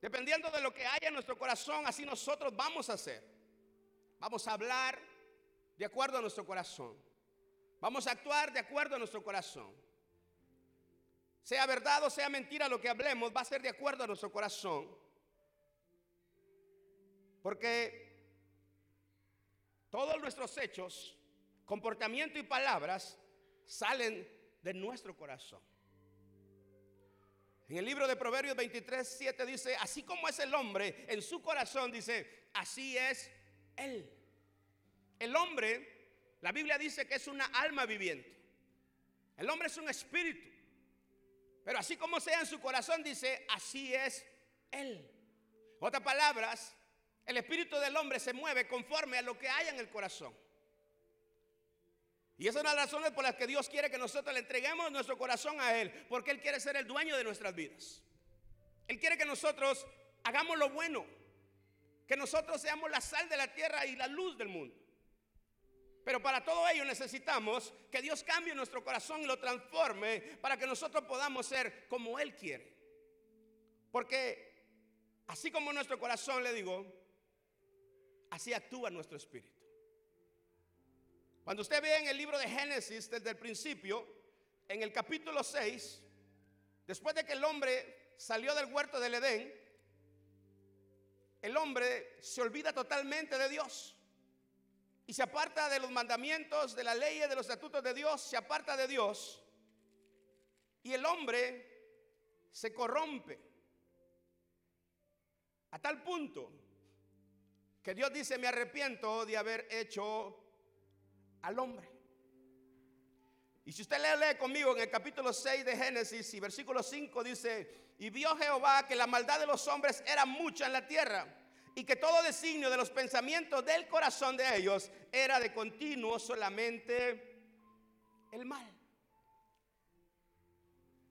Dependiendo de lo que haya en nuestro corazón, así nosotros vamos a hacer. Vamos a hablar de acuerdo a nuestro corazón. Vamos a actuar de acuerdo a nuestro corazón. Sea verdad o sea mentira lo que hablemos, va a ser de acuerdo a nuestro corazón. Porque todos nuestros hechos, comportamiento y palabras salen de nuestro corazón. En el libro de Proverbios 23, 7 dice, así como es el hombre en su corazón, dice, así es él. El hombre, la Biblia dice que es una alma viviente. El hombre es un espíritu. Pero así como sea en su corazón, dice, así es él. Otras palabras, el espíritu del hombre se mueve conforme a lo que hay en el corazón. Y esa es una de las razones por las que Dios quiere que nosotros le entreguemos nuestro corazón a Él, porque Él quiere ser el dueño de nuestras vidas. Él quiere que nosotros hagamos lo bueno, que nosotros seamos la sal de la tierra y la luz del mundo. Pero para todo ello necesitamos que Dios cambie nuestro corazón y lo transforme para que nosotros podamos ser como Él quiere. Porque así como nuestro corazón, le digo, así actúa nuestro espíritu. Cuando usted ve en el libro de Génesis desde el principio, en el capítulo 6, después de que el hombre salió del huerto del Edén, el hombre se olvida totalmente de Dios y se aparta de los mandamientos, de la ley, de los estatutos de Dios, se aparta de Dios y el hombre se corrompe a tal punto que Dios dice, me arrepiento de haber hecho al hombre. Y si usted lee, conmigo en el capítulo 6 de Génesis y versículo 5 dice, y vio Jehová que la maldad de los hombres era mucha en la tierra y que todo designio de los pensamientos del corazón de ellos era de continuo solamente el mal.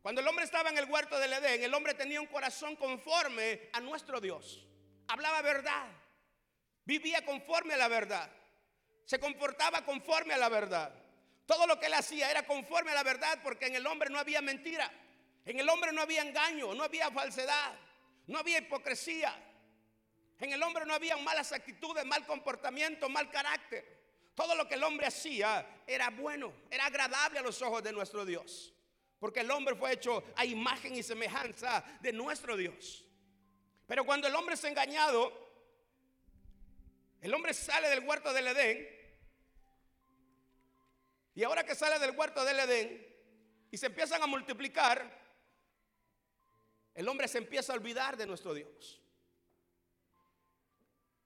Cuando el hombre estaba en el huerto del Edén, el hombre tenía un corazón conforme a nuestro Dios. Hablaba verdad, vivía conforme a la verdad se comportaba conforme a la verdad. Todo lo que él hacía era conforme a la verdad porque en el hombre no había mentira, en el hombre no había engaño, no había falsedad, no había hipocresía. En el hombre no había malas actitudes, mal comportamiento, mal carácter. Todo lo que el hombre hacía era bueno, era agradable a los ojos de nuestro Dios. Porque el hombre fue hecho a imagen y semejanza de nuestro Dios. Pero cuando el hombre es engañado, el hombre sale del huerto del Edén y ahora que sale del huerto del Edén y se empiezan a multiplicar, el hombre se empieza a olvidar de nuestro Dios.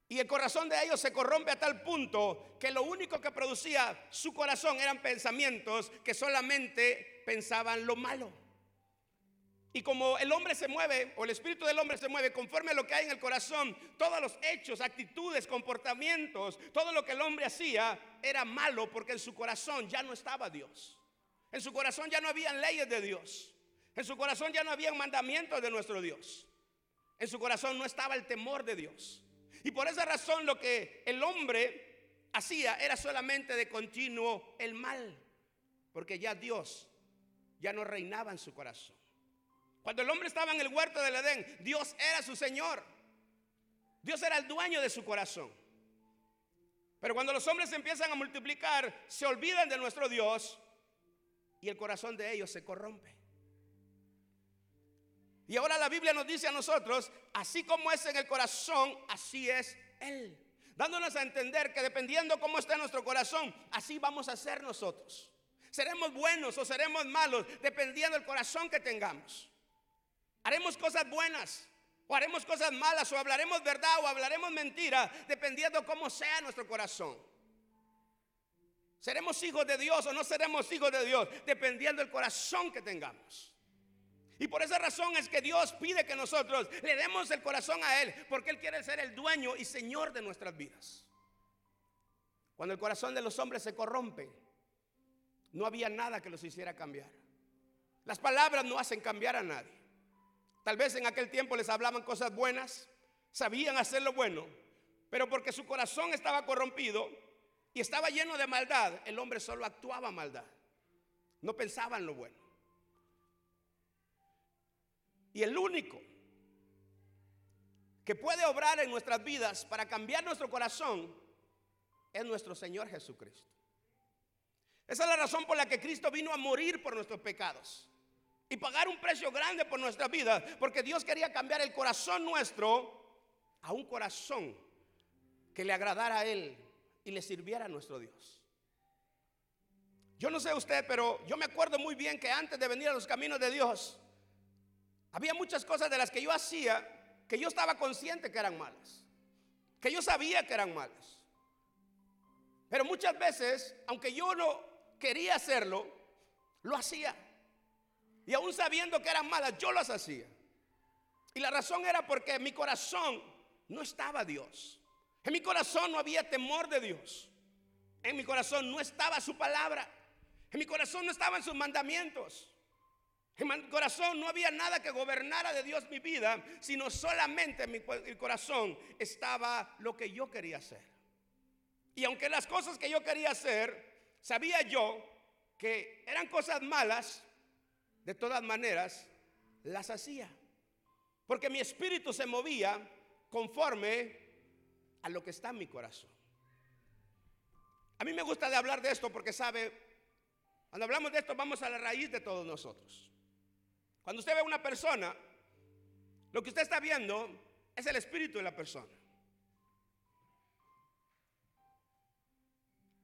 Y el corazón de ellos se corrompe a tal punto que lo único que producía su corazón eran pensamientos que solamente pensaban lo malo. Y como el hombre se mueve, o el espíritu del hombre se mueve conforme a lo que hay en el corazón, todos los hechos, actitudes, comportamientos, todo lo que el hombre hacía era malo porque en su corazón ya no estaba Dios. En su corazón ya no habían leyes de Dios. En su corazón ya no habían mandamientos de nuestro Dios. En su corazón no estaba el temor de Dios. Y por esa razón lo que el hombre hacía era solamente de continuo el mal. Porque ya Dios ya no reinaba en su corazón. Cuando el hombre estaba en el huerto del Edén, Dios era su Señor. Dios era el dueño de su corazón. Pero cuando los hombres empiezan a multiplicar, se olvidan de nuestro Dios y el corazón de ellos se corrompe. Y ahora la Biblia nos dice a nosotros, así como es en el corazón, así es Él. Dándonos a entender que dependiendo cómo está nuestro corazón, así vamos a ser nosotros. Seremos buenos o seremos malos, dependiendo del corazón que tengamos. Haremos cosas buenas o haremos cosas malas o hablaremos verdad o hablaremos mentira, dependiendo cómo sea nuestro corazón. Seremos hijos de Dios o no seremos hijos de Dios, dependiendo del corazón que tengamos. Y por esa razón es que Dios pide que nosotros le demos el corazón a Él, porque Él quiere ser el dueño y señor de nuestras vidas. Cuando el corazón de los hombres se corrompe, no había nada que los hiciera cambiar. Las palabras no hacen cambiar a nadie. Tal vez en aquel tiempo les hablaban cosas buenas, sabían hacer lo bueno, pero porque su corazón estaba corrompido y estaba lleno de maldad, el hombre solo actuaba maldad. No pensaba en lo bueno. Y el único que puede obrar en nuestras vidas para cambiar nuestro corazón es nuestro Señor Jesucristo. Esa es la razón por la que Cristo vino a morir por nuestros pecados y pagar un precio grande por nuestra vida, porque Dios quería cambiar el corazón nuestro a un corazón que le agradara a Él y le sirviera a nuestro Dios. Yo no sé usted, pero yo me acuerdo muy bien que antes de venir a los caminos de Dios, había muchas cosas de las que yo hacía que yo estaba consciente que eran malas, que yo sabía que eran malas. Pero muchas veces, aunque yo no quería hacerlo, lo hacía. Y aún sabiendo que eran malas, yo las hacía. Y la razón era porque en mi corazón no estaba Dios. En mi corazón no había temor de Dios. En mi corazón no estaba su palabra. En mi corazón no estaban sus mandamientos. En mi corazón no había nada que gobernara de Dios mi vida, sino solamente en mi corazón estaba lo que yo quería hacer. Y aunque las cosas que yo quería hacer, sabía yo que eran cosas malas, de todas maneras las hacía. Porque mi espíritu se movía conforme a lo que está en mi corazón. A mí me gusta de hablar de esto porque sabe, cuando hablamos de esto vamos a la raíz de todos nosotros. Cuando usted ve a una persona, lo que usted está viendo es el espíritu de la persona.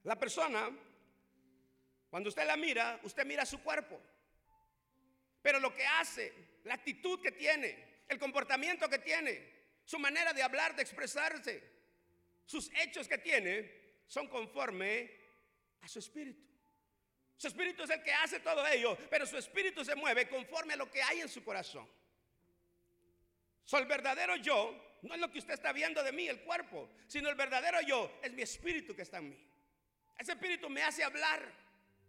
La persona, cuando usted la mira, usted mira su cuerpo. Pero lo que hace, la actitud que tiene, el comportamiento que tiene, su manera de hablar, de expresarse, sus hechos que tiene, son conforme a su espíritu. Su espíritu es el que hace todo ello, pero su espíritu se mueve conforme a lo que hay en su corazón. So, el verdadero yo no es lo que usted está viendo de mí, el cuerpo, sino el verdadero yo es mi espíritu que está en mí. Ese espíritu me hace hablar,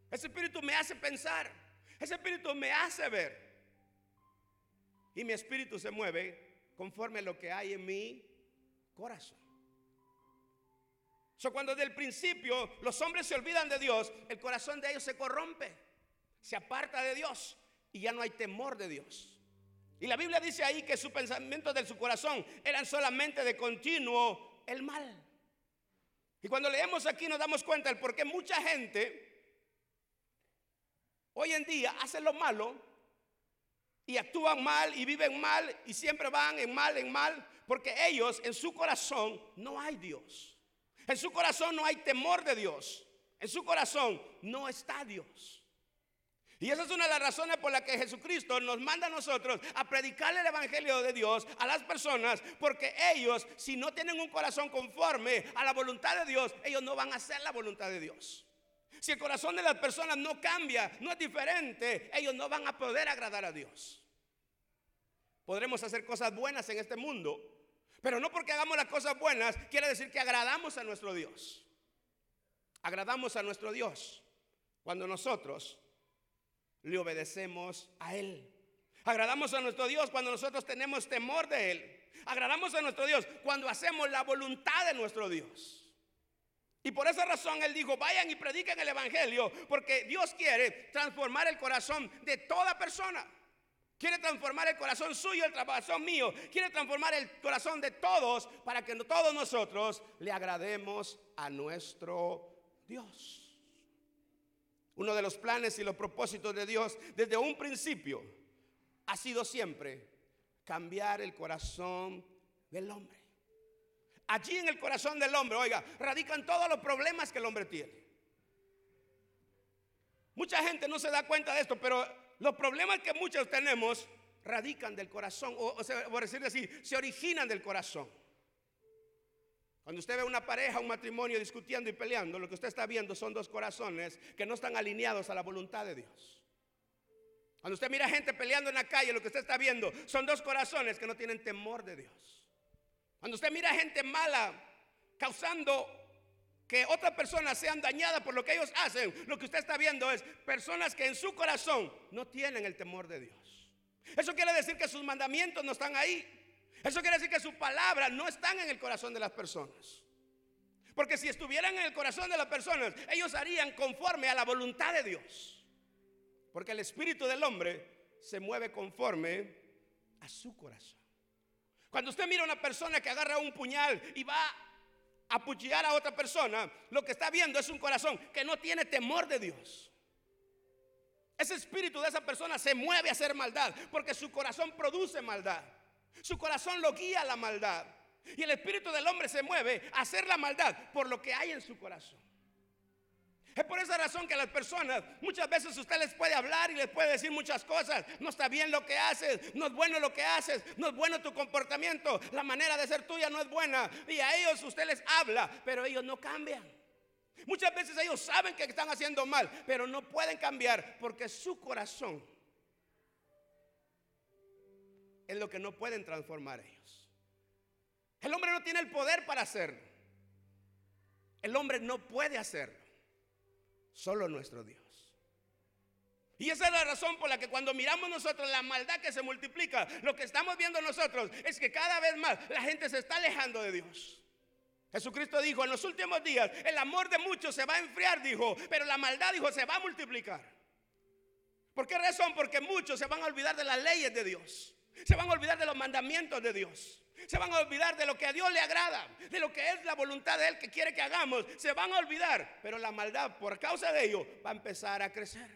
ese espíritu me hace pensar, ese espíritu me hace ver. Y mi espíritu se mueve conforme a lo que hay en mi corazón. So, cuando del principio los hombres se olvidan de Dios, el corazón de ellos se corrompe, se aparta de Dios y ya no hay temor de Dios. Y la Biblia dice ahí que sus pensamientos de su corazón eran solamente de continuo el mal. Y cuando leemos aquí nos damos cuenta del por qué mucha gente hoy en día hace lo malo y actúan mal y viven mal y siempre van en mal, en mal, porque ellos en su corazón no hay Dios. En su corazón no hay temor de Dios. En su corazón no está Dios. Y esa es una de las razones por las que Jesucristo nos manda a nosotros a predicarle el Evangelio de Dios a las personas, porque ellos, si no tienen un corazón conforme a la voluntad de Dios, ellos no van a hacer la voluntad de Dios. Si el corazón de las personas no cambia, no es diferente, ellos no van a poder agradar a Dios. Podremos hacer cosas buenas en este mundo, pero no porque hagamos las cosas buenas quiere decir que agradamos a nuestro Dios. Agradamos a nuestro Dios cuando nosotros le obedecemos a Él. Agradamos a nuestro Dios cuando nosotros tenemos temor de Él. Agradamos a nuestro Dios cuando hacemos la voluntad de nuestro Dios. Y por esa razón Él dijo, vayan y prediquen el Evangelio, porque Dios quiere transformar el corazón de toda persona. Quiere transformar el corazón suyo, el corazón mío. Quiere transformar el corazón de todos para que todos nosotros le agrademos a nuestro Dios. Uno de los planes y los propósitos de Dios desde un principio ha sido siempre cambiar el corazón del hombre. Allí en el corazón del hombre, oiga, radican todos los problemas que el hombre tiene. Mucha gente no se da cuenta de esto, pero los problemas que muchos tenemos radican del corazón, o, sea, por decirlo así, se originan del corazón. Cuando usted ve una pareja, un matrimonio discutiendo y peleando, lo que usted está viendo son dos corazones que no están alineados a la voluntad de Dios. Cuando usted mira gente peleando en la calle, lo que usted está viendo son dos corazones que no tienen temor de Dios. Cuando usted mira gente mala causando que otras personas sean dañadas por lo que ellos hacen, lo que usted está viendo es personas que en su corazón no tienen el temor de Dios. Eso quiere decir que sus mandamientos no están ahí. Eso quiere decir que sus palabras no están en el corazón de las personas. Porque si estuvieran en el corazón de las personas, ellos harían conforme a la voluntad de Dios. Porque el espíritu del hombre se mueve conforme a su corazón. Cuando usted mira a una persona que agarra un puñal y va a apuchillar a otra persona, lo que está viendo es un corazón que no tiene temor de Dios. Ese espíritu de esa persona se mueve a hacer maldad porque su corazón produce maldad. Su corazón lo guía a la maldad. Y el espíritu del hombre se mueve a hacer la maldad por lo que hay en su corazón. Es por esa razón que las personas muchas veces usted les puede hablar y les puede decir muchas cosas. No está bien lo que haces, no es bueno lo que haces, no es bueno tu comportamiento, la manera de ser tuya no es buena. Y a ellos usted les habla, pero ellos no cambian. Muchas veces ellos saben que están haciendo mal, pero no pueden cambiar porque su corazón es lo que no pueden transformar ellos. El hombre no tiene el poder para hacerlo. El hombre no puede hacerlo. Solo nuestro Dios. Y esa es la razón por la que cuando miramos nosotros la maldad que se multiplica, lo que estamos viendo nosotros es que cada vez más la gente se está alejando de Dios. Jesucristo dijo, en los últimos días el amor de muchos se va a enfriar, dijo, pero la maldad, dijo, se va a multiplicar. ¿Por qué razón? Porque muchos se van a olvidar de las leyes de Dios. Se van a olvidar de los mandamientos de Dios. Se van a olvidar de lo que a Dios le agrada, de lo que es la voluntad de Él que quiere que hagamos. Se van a olvidar, pero la maldad por causa de ello va a empezar a crecer.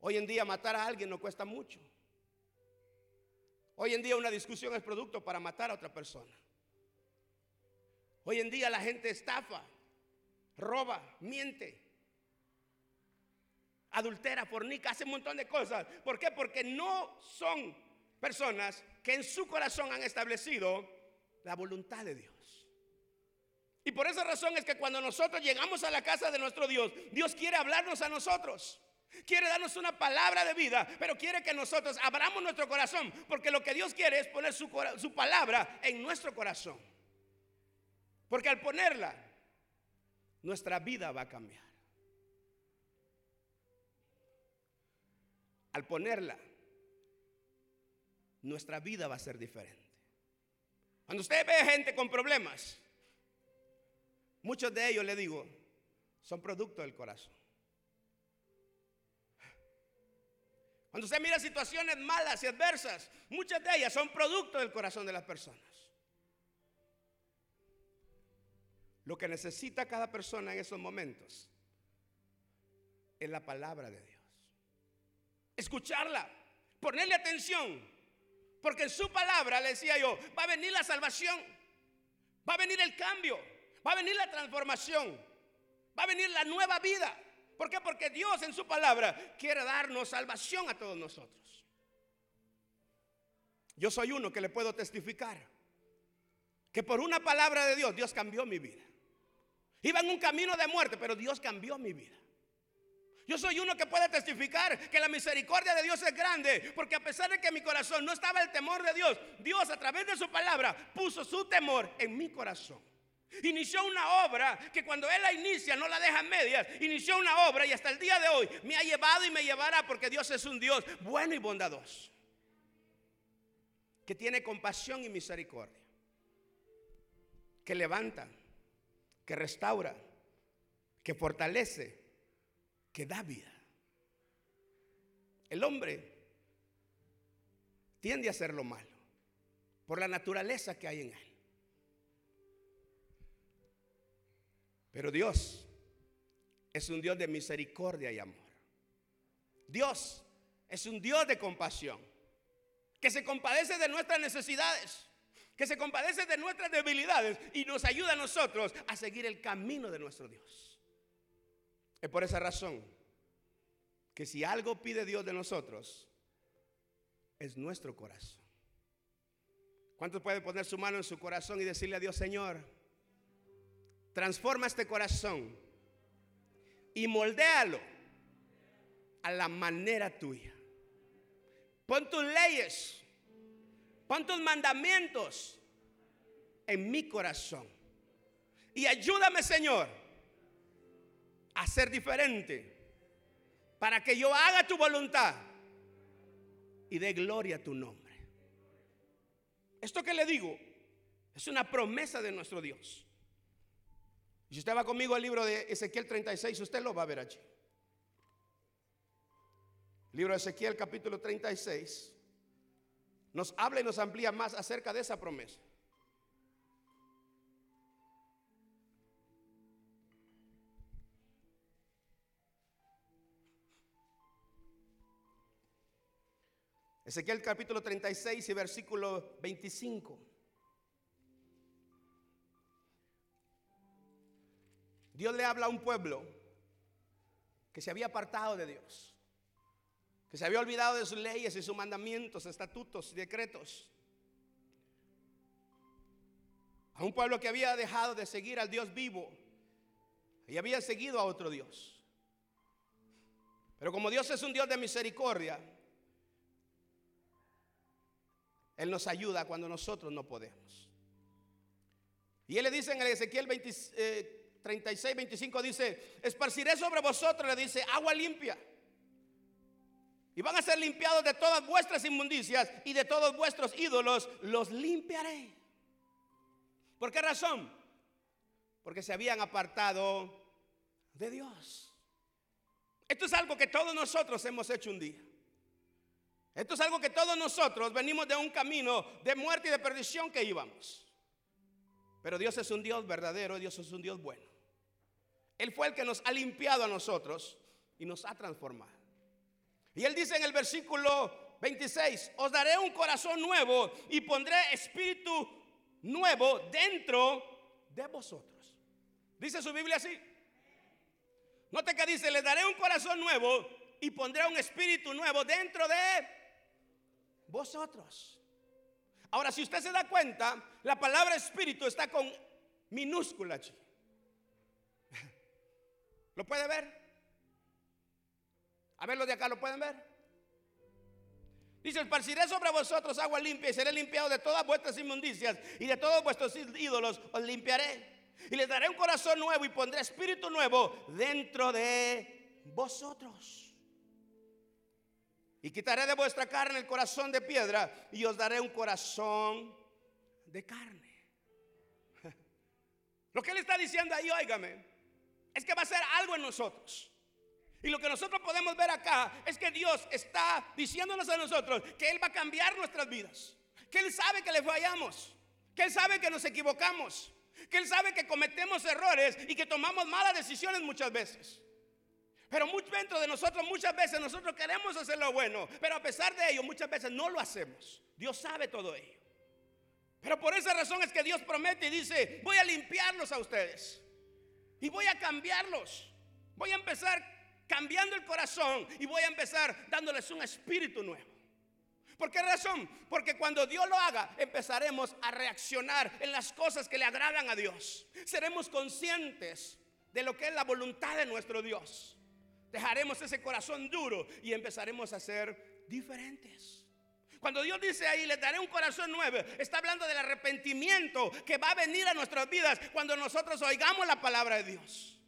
Hoy en día matar a alguien no cuesta mucho. Hoy en día una discusión es producto para matar a otra persona. Hoy en día la gente estafa, roba, miente, adultera, fornica, hace un montón de cosas. ¿Por qué? Porque no son personas que en su corazón han establecido la voluntad de Dios. Y por esa razón es que cuando nosotros llegamos a la casa de nuestro Dios, Dios quiere hablarnos a nosotros. Quiere darnos una palabra de vida, pero quiere que nosotros abramos nuestro corazón, porque lo que Dios quiere es poner su, su palabra en nuestro corazón. Porque al ponerla, nuestra vida va a cambiar. Al ponerla, nuestra vida va a ser diferente. Cuando usted ve gente con problemas, muchos de ellos, le digo, son producto del corazón. Cuando usted mira situaciones malas y adversas, muchas de ellas son producto del corazón de las personas. Lo que necesita cada persona en esos momentos es la palabra de Dios. Escucharla, ponerle atención porque en su palabra, le decía yo, va a venir la salvación, va a venir el cambio, va a venir la transformación, va a venir la nueva vida. ¿Por qué? Porque Dios en su palabra quiere darnos salvación a todos nosotros. Yo soy uno que le puedo testificar que por una palabra de Dios, Dios cambió mi vida. Iba en un camino de muerte, pero Dios cambió mi vida. Yo soy uno que puede testificar que la misericordia de Dios es grande, porque a pesar de que en mi corazón no estaba el temor de Dios, Dios a través de su palabra puso su temor en mi corazón. Inició una obra que cuando Él la inicia no la deja en medias. Inició una obra y hasta el día de hoy me ha llevado y me llevará porque Dios es un Dios bueno y bondadoso. Que tiene compasión y misericordia. Que levanta, que restaura, que fortalece que da vida. El hombre tiende a hacer lo malo por la naturaleza que hay en él. Pero Dios es un Dios de misericordia y amor. Dios es un Dios de compasión, que se compadece de nuestras necesidades, que se compadece de nuestras debilidades y nos ayuda a nosotros a seguir el camino de nuestro Dios. Es por esa razón que si algo pide Dios de nosotros, es nuestro corazón. ¿Cuántos pueden poner su mano en su corazón y decirle a Dios, Señor, transforma este corazón y moldéalo a la manera tuya? Pon tus leyes, pon tus mandamientos en mi corazón. Y ayúdame, Señor a ser diferente para que yo haga tu voluntad y dé gloria a tu nombre. Esto que le digo es una promesa de nuestro Dios. Si usted va conmigo al libro de Ezequiel 36, usted lo va a ver allí. Libro de Ezequiel capítulo 36, nos habla y nos amplía más acerca de esa promesa. Ezequiel capítulo 36 y versículo 25. Dios le habla a un pueblo que se había apartado de Dios, que se había olvidado de sus leyes y sus mandamientos, estatutos y decretos. A un pueblo que había dejado de seguir al Dios vivo y había seguido a otro Dios. Pero como Dios es un Dios de misericordia, Él nos ayuda cuando nosotros no podemos. Y Él le dice en el Ezequiel 36, 25, eh, dice, esparciré sobre vosotros, le dice, agua limpia. Y van a ser limpiados de todas vuestras inmundicias y de todos vuestros ídolos, los limpiaré. ¿Por qué razón? Porque se habían apartado de Dios. Esto es algo que todos nosotros hemos hecho un día. Esto es algo que todos nosotros venimos de un camino de muerte y de perdición que íbamos. Pero Dios es un Dios verdadero, Dios es un Dios bueno. Él fue el que nos ha limpiado a nosotros y nos ha transformado. Y Él dice en el versículo 26, os daré un corazón nuevo y pondré espíritu nuevo dentro de vosotros. Dice su Biblia así. Note que dice, les daré un corazón nuevo y pondré un espíritu nuevo dentro de vosotros. Ahora, si usted se da cuenta, la palabra espíritu está con minúscula. ¿Lo puede ver? A ver, los de acá lo pueden ver. Dice, esparciré sobre vosotros agua limpia y seré limpiado de todas vuestras inmundicias y de todos vuestros ídolos os limpiaré. Y les daré un corazón nuevo y pondré espíritu nuevo dentro de vosotros. Y quitaré de vuestra carne el corazón de piedra y os daré un corazón de carne. Lo que él está diciendo ahí, óigame, es que va a ser algo en nosotros. Y lo que nosotros podemos ver acá es que Dios está diciéndonos a nosotros que Él va a cambiar nuestras vidas. Que Él sabe que le fallamos. Que Él sabe que nos equivocamos. Que Él sabe que cometemos errores y que tomamos malas decisiones muchas veces. Pero mucho dentro de nosotros muchas veces nosotros queremos hacer lo bueno, pero a pesar de ello muchas veces no lo hacemos. Dios sabe todo ello. Pero por esa razón es que Dios promete y dice, voy a limpiarlos a ustedes. Y voy a cambiarlos. Voy a empezar cambiando el corazón y voy a empezar dándoles un espíritu nuevo. ¿Por qué razón? Porque cuando Dios lo haga, empezaremos a reaccionar en las cosas que le agradan a Dios. Seremos conscientes de lo que es la voluntad de nuestro Dios dejaremos ese corazón duro y empezaremos a ser diferentes. Cuando Dios dice ahí, les daré un corazón nuevo, está hablando del arrepentimiento que va a venir a nuestras vidas cuando nosotros oigamos la palabra de Dios.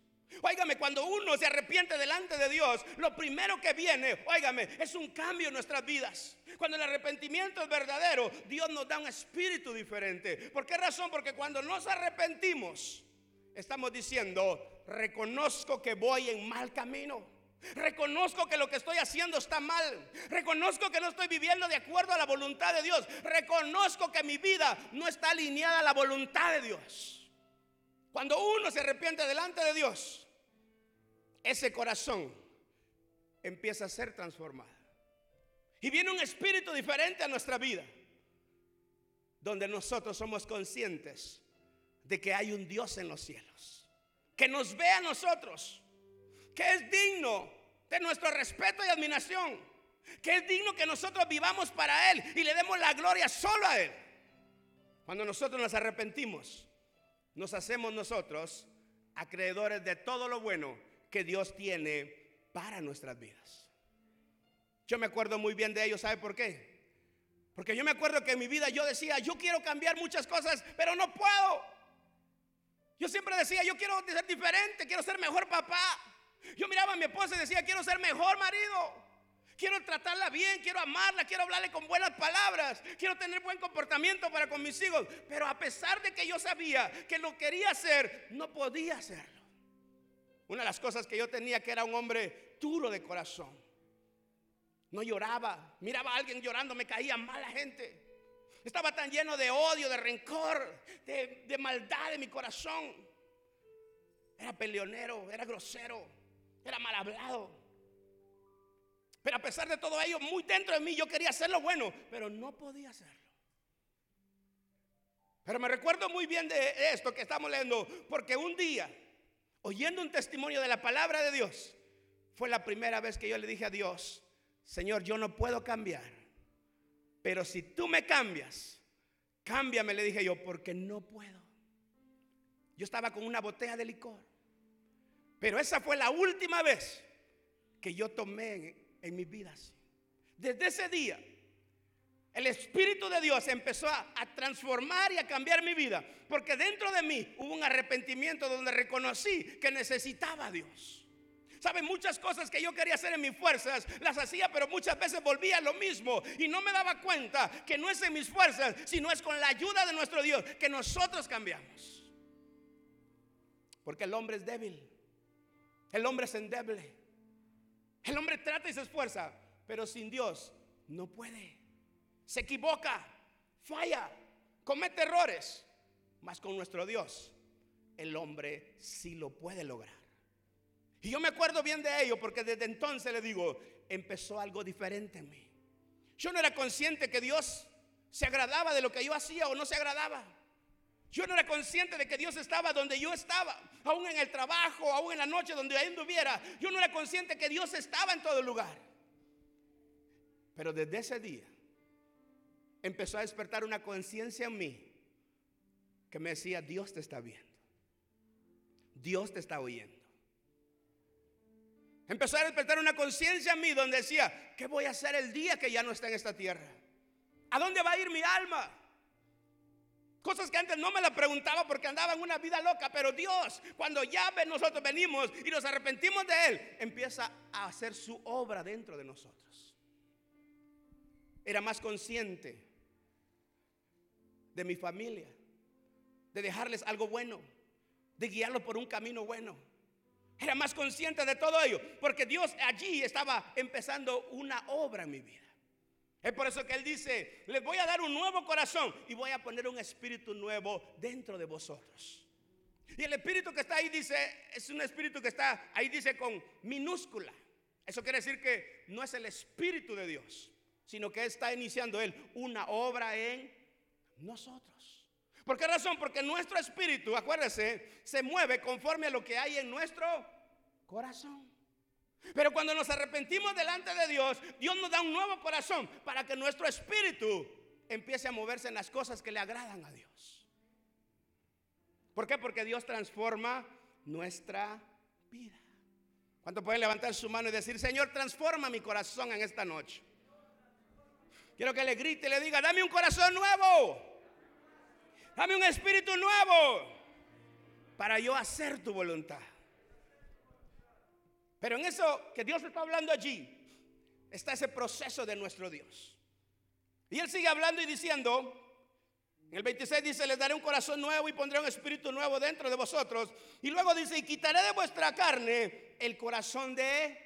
Óigame, cuando uno se arrepiente delante de Dios, lo primero que viene, óigame, es un cambio en nuestras vidas. Cuando el arrepentimiento es verdadero, Dios nos da un espíritu diferente. ¿Por qué razón? Porque cuando nos arrepentimos, estamos diciendo, reconozco que voy en mal camino. Reconozco que lo que estoy haciendo está mal. Reconozco que no estoy viviendo de acuerdo a la voluntad de Dios. Reconozco que mi vida no está alineada a la voluntad de Dios. Cuando uno se arrepiente delante de Dios, ese corazón empieza a ser transformado. Y viene un espíritu diferente a nuestra vida, donde nosotros somos conscientes de que hay un Dios en los cielos, que nos ve a nosotros que es digno de nuestro respeto y admiración, que es digno que nosotros vivamos para Él y le demos la gloria solo a Él. Cuando nosotros nos arrepentimos, nos hacemos nosotros acreedores de todo lo bueno que Dios tiene para nuestras vidas. Yo me acuerdo muy bien de ello, ¿sabe por qué? Porque yo me acuerdo que en mi vida yo decía, yo quiero cambiar muchas cosas, pero no puedo. Yo siempre decía, yo quiero ser diferente, quiero ser mejor papá. Yo miraba a mi esposa y decía, quiero ser mejor marido. Quiero tratarla bien, quiero amarla, quiero hablarle con buenas palabras, quiero tener buen comportamiento para con mis hijos. Pero a pesar de que yo sabía que lo quería hacer, no podía hacerlo. Una de las cosas que yo tenía que era un hombre duro de corazón. No lloraba. Miraba a alguien llorando, me caía mal la gente. Estaba tan lleno de odio, de rencor, de maldad en mi corazón. Era peleonero, era grosero, era mal hablado. Pero a pesar de todo ello, muy dentro de mí yo quería hacer lo bueno, pero no podía hacerlo. Pero me recuerdo muy bien de esto que estamos leyendo, porque un día, oyendo un testimonio de la palabra de Dios, fue la primera vez que yo le dije a Dios, Señor, yo no puedo cambiar, pero si tú me cambias, cámbiame, le dije yo, porque no puedo. Yo estaba con una botella de licor, pero esa fue la última vez que yo tomé en, mi vida Desde ese día, el Espíritu de Dios empezó a, a, transformar y a cambiar mi vida. Porque dentro de mí hubo un arrepentimiento donde reconocí que necesitaba a Dios. Saben, muchas cosas que yo quería hacer en mis fuerzas, las hacía, pero muchas veces volvía a lo mismo. Y no me daba cuenta que no es en mis fuerzas, sino es con la ayuda de nuestro Dios que nosotros cambiamos. Porque el hombre es débil. El hombre es endeble. El hombre trata y se esfuerza, pero sin Dios no puede. Se equivoca, falla, comete errores. Mas con nuestro Dios, el hombre sí lo puede lograr. Y yo me acuerdo bien de ello porque desde entonces le digo, empezó algo diferente en mí. Yo no era consciente que Dios se agradaba de lo que yo hacía o no se agradaba. Yo no era consciente de que Dios estaba donde yo estaba, aún en el trabajo, aún en la noche donde ahí anduviera. Yo no era consciente que Dios estaba en todo lugar. Pero desde ese día empezó a despertar una conciencia en mí que me decía, Dios te está viendo. Dios te está oyendo. Empezó a despertar una conciencia en mí donde decía, ¿qué voy a hacer el día que ya no está en esta tierra? ¿A dónde va a ir mi alma? Cosas que antes no me la preguntaba porque andaba en una vida loca, pero Dios, cuando ya nosotros venimos y nos arrepentimos de Él, empieza a hacer su obra dentro de nosotros. Era más consciente de mi familia, de dejarles algo bueno, de guiarlos por un camino bueno. Era más consciente de todo ello, porque Dios allí estaba empezando una obra en mi vida. Es por eso que Él dice, les voy a dar un nuevo corazón y voy a poner un espíritu nuevo dentro de vosotros. Y el espíritu que está ahí dice, es un espíritu que está ahí dice con minúscula. Eso quiere decir que no es el espíritu de Dios, sino que está iniciando Él una obra en nosotros. ¿Por qué razón? Porque nuestro espíritu, acuérdese, se mueve conforme a lo que hay en nuestro corazón. Pero cuando nos arrepentimos delante de Dios, Dios nos da un nuevo corazón para que nuestro espíritu empiece a moverse en las cosas que le agradan a Dios. ¿Por qué? Porque Dios transforma nuestra vida. ¿Cuánto pueden levantar su mano y decir, Señor, transforma mi corazón en esta noche? Quiero que le grite y le diga, dame un corazón nuevo. Dame un espíritu nuevo para yo hacer tu voluntad. Pero en eso que Dios está hablando allí, está ese proceso de nuestro Dios. Y Él sigue hablando y diciendo, en el 26 dice, les daré un corazón nuevo y pondré un espíritu nuevo dentro de vosotros. Y luego dice, y quitaré de vuestra carne el corazón de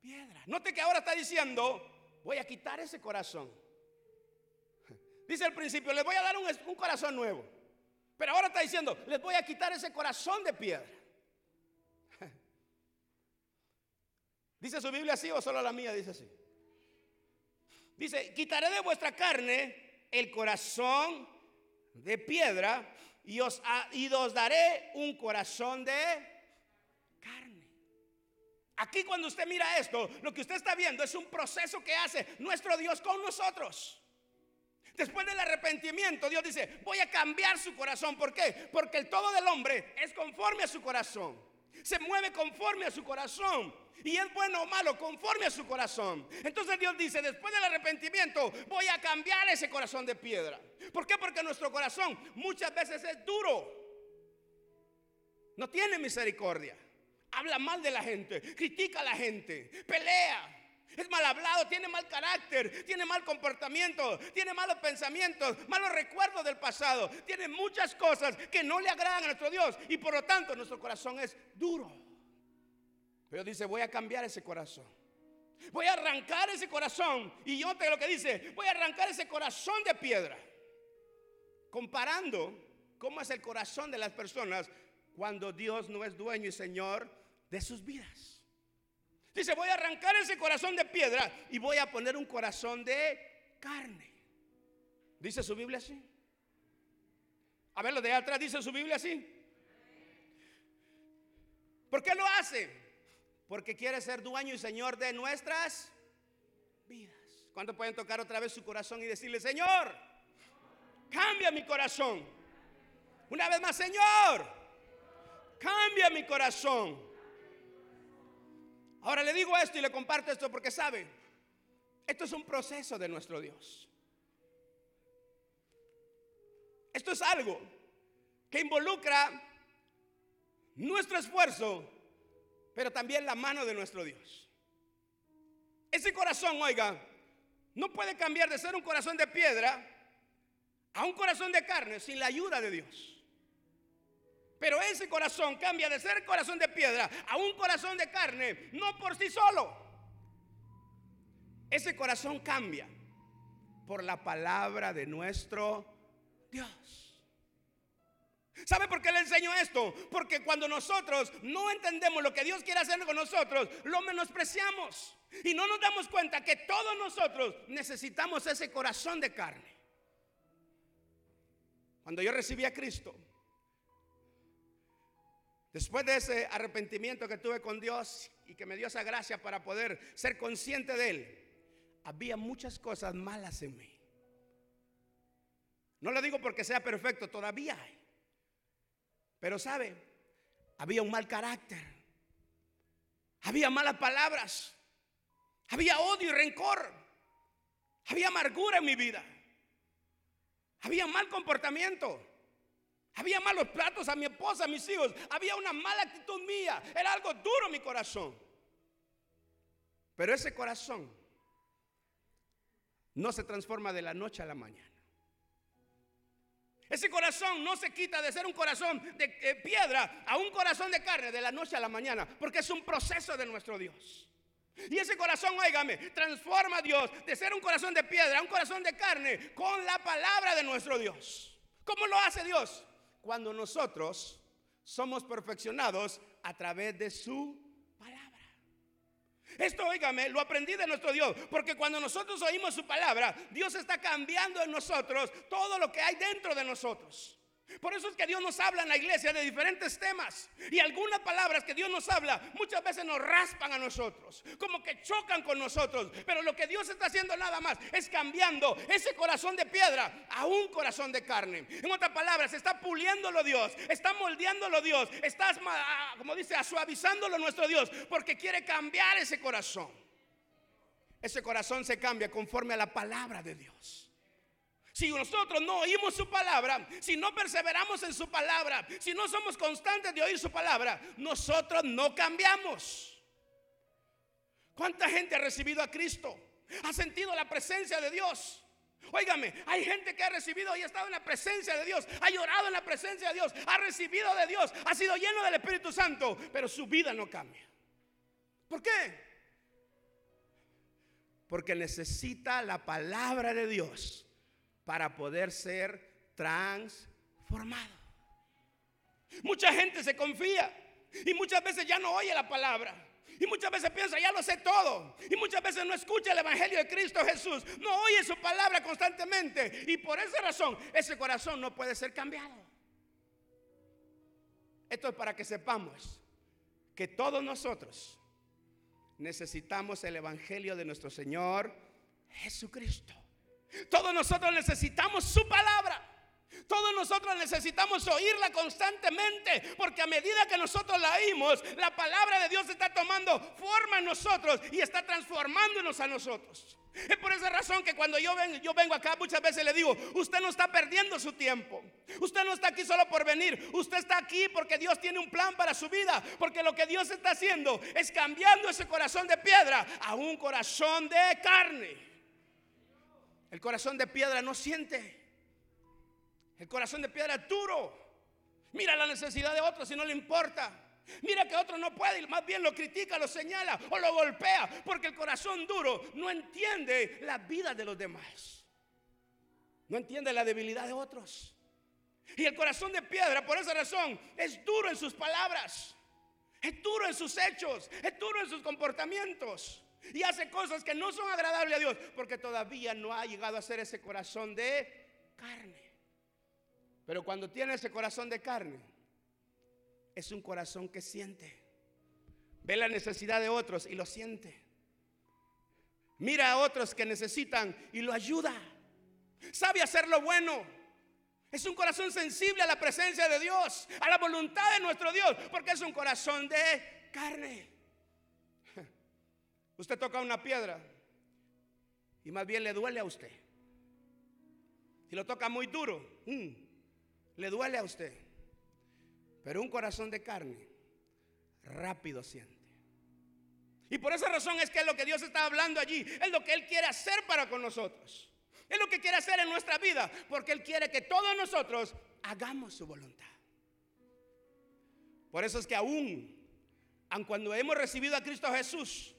piedra. Note que ahora está diciendo, voy a quitar ese corazón. Dice al principio, les voy a dar un, corazón nuevo. Pero ahora está diciendo, les voy a quitar ese corazón de piedra. ¿Dice su Biblia así o solo la mía dice así? Dice, quitaré de vuestra carne el corazón de piedra y os, y os daré un corazón de carne. Aquí cuando usted mira esto, lo que usted está viendo es un proceso que hace nuestro Dios con nosotros. Después del arrepentimiento, Dios dice, voy a cambiar su corazón. ¿Por qué? Porque el todo del hombre es conforme a su corazón. Se mueve conforme a su corazón. Y es bueno o malo conforme a su corazón. Entonces Dios dice, después del arrepentimiento, voy a cambiar ese corazón de piedra. ¿Por qué? Porque nuestro corazón muchas veces es duro. No tiene misericordia. Habla mal de la gente, critica a la gente, pelea. Es mal hablado, tiene mal carácter, tiene mal comportamiento, tiene malos pensamientos, malos recuerdos del pasado. Tiene muchas cosas que no le agradan a nuestro Dios y por lo tanto nuestro corazón es duro. Pero dice, voy a cambiar ese corazón. Voy a arrancar ese corazón. Y yo te lo que dice, voy a arrancar ese corazón de piedra. Comparando cómo es el corazón de las personas cuando Dios no es dueño y Señor de sus vidas. Dice, voy a arrancar ese corazón de piedra y voy a poner un corazón de carne. ¿Dice su Biblia así? A ver, lo de atrás dice su Biblia así. ¿Por qué lo hace? Porque quiere ser dueño y señor de nuestras vidas. ¿Cuánto pueden tocar otra vez su corazón y decirle, Señor, cambia mi corazón? Una vez más, Señor, cambia mi corazón. Ahora le digo esto y le comparto esto porque sabe, esto es un proceso de nuestro Dios. Esto es algo que involucra nuestro esfuerzo, pero también la mano de nuestro Dios. Ese corazón, oiga, no puede cambiar de ser un corazón de piedra a un corazón de carne sin la ayuda de Dios. Pero ese corazón cambia de ser corazón de piedra a un corazón de carne, no por sí solo. Ese corazón cambia por la palabra de nuestro Dios. ¿Sabe por qué le enseño esto? Porque cuando nosotros no entendemos lo que Dios quiere hacer con nosotros, lo menospreciamos. Y no nos damos cuenta que todos nosotros necesitamos ese corazón de carne. Cuando yo recibí a Cristo, después de ese arrepentimiento que tuve con Dios y que me dio esa gracia para poder ser consciente de Él, había muchas cosas malas en mí. No lo digo porque sea perfecto, todavía hay. Pero sabe, había un mal carácter. Había malas palabras. Había odio y rencor. Había amargura en mi vida. Había mal comportamiento. Había malos platos a mi esposa, a mis hijos. Había una mala actitud mía. Era algo duro mi corazón. Pero ese corazón no se transforma de la noche a la mañana. Ese corazón no se quita de ser un corazón de eh, piedra a un corazón de carne de la noche a la mañana, porque es un proceso de nuestro Dios. Y ese corazón, óigame, transforma a Dios de ser un corazón de piedra a un corazón de carne con la palabra de nuestro Dios. ¿Cómo lo hace Dios? Cuando nosotros somos perfeccionados a través de su esto, oígame, lo aprendí de nuestro Dios, porque cuando nosotros oímos su palabra, Dios está cambiando en nosotros todo lo que hay dentro de nosotros. Por eso es que Dios nos habla en la iglesia de diferentes temas. Y algunas palabras que Dios nos habla muchas veces nos raspan a nosotros, como que chocan con nosotros. Pero lo que Dios está haciendo nada más es cambiando ese corazón de piedra a un corazón de carne. En otras palabras, está puliéndolo Dios, está moldeándolo Dios, está, como dice, suavizándolo nuestro Dios, porque quiere cambiar ese corazón. Ese corazón se cambia conforme a la palabra de Dios. Si nosotros no oímos su palabra, si no perseveramos en su palabra, si no somos constantes de oír su palabra, nosotros no cambiamos. ¿Cuánta gente ha recibido a Cristo? ¿Ha sentido la presencia de Dios? Óigame, hay gente que ha recibido y ha estado en la presencia de Dios, ha llorado en la presencia de Dios, ha recibido de Dios, ha sido lleno del Espíritu Santo, pero su vida no cambia. ¿Por qué? Porque necesita la palabra de Dios para poder ser transformado. Mucha gente se confía y muchas veces ya no oye la palabra. Y muchas veces piensa, ya lo sé todo. Y muchas veces no escucha el Evangelio de Cristo Jesús. No oye su palabra constantemente. Y por esa razón, ese corazón no puede ser cambiado. Esto es para que sepamos que todos nosotros necesitamos el Evangelio de nuestro Señor Jesucristo. Todos nosotros necesitamos su palabra. Todos nosotros necesitamos oírla constantemente, porque a medida que nosotros la oímos, la palabra de Dios está tomando forma en nosotros y está transformándonos a nosotros. Es por esa razón que cuando yo, yo vengo acá muchas veces le digo, usted no está perdiendo su tiempo. Usted no está aquí solo por venir. Usted está aquí porque Dios tiene un plan para su vida. Porque lo que Dios está haciendo es cambiando ese corazón de piedra a un corazón de carne. El corazón de piedra no siente. El corazón de piedra es duro. Mira la necesidad de otros y no le importa. Mira que otro no puede y más bien lo critica, lo señala o lo golpea, porque el corazón duro no entiende la vida de los demás. No entiende la debilidad de otros. Y el corazón de piedra, por esa razón, es duro en sus palabras, es duro en sus hechos, es duro en sus comportamientos. Y hace cosas que no son agradables a Dios, porque todavía no ha llegado a ser ese corazón de carne. Pero cuando tiene ese corazón de carne, es un corazón que siente. Ve la necesidad de otros y lo siente. Mira a otros que necesitan y lo ayuda. Sabe hacer lo bueno. Es un corazón sensible a la presencia de Dios, a la voluntad de nuestro Dios, porque es un corazón de carne. Usted toca una piedra y más bien le duele a usted. Si lo toca muy duro, mm, le duele a usted. Pero un corazón de carne rápido siente. Y por esa razón es que es lo que Dios está hablando allí. Es lo que Él quiere hacer para con nosotros. Es lo que quiere hacer en nuestra vida. Porque Él quiere que todos nosotros hagamos su voluntad. Por eso es que aún, aun cuando hemos recibido a Cristo Jesús,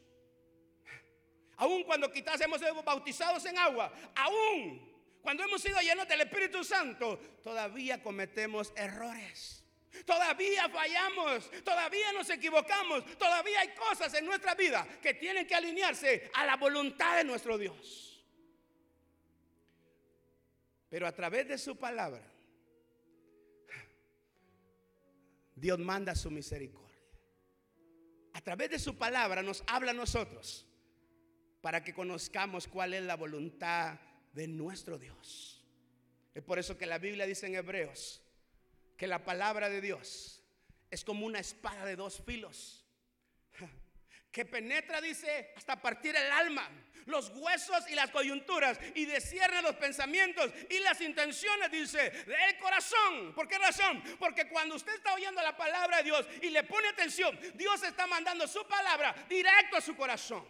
aún cuando quizás hemos sido bautizados en agua, aún cuando hemos sido llenos del Espíritu Santo, todavía cometemos errores. Todavía fallamos, todavía nos equivocamos, todavía hay cosas en nuestra vida que tienen que alinearse a la voluntad de nuestro Dios. Pero a través de su palabra, Dios manda su misericordia. A través de su palabra nos habla a nosotros para que conozcamos cuál es la voluntad de nuestro Dios. Es por eso que la Biblia dice en Hebreos, que la palabra de Dios es como una espada de dos filos que penetra, dice, hasta partir el alma, los huesos y las coyunturas y descierne los pensamientos y las intenciones, dice, del corazón. ¿Por qué razón? Porque cuando usted está oyendo la palabra de Dios y le pone atención, Dios está mandando su palabra directo a su corazón.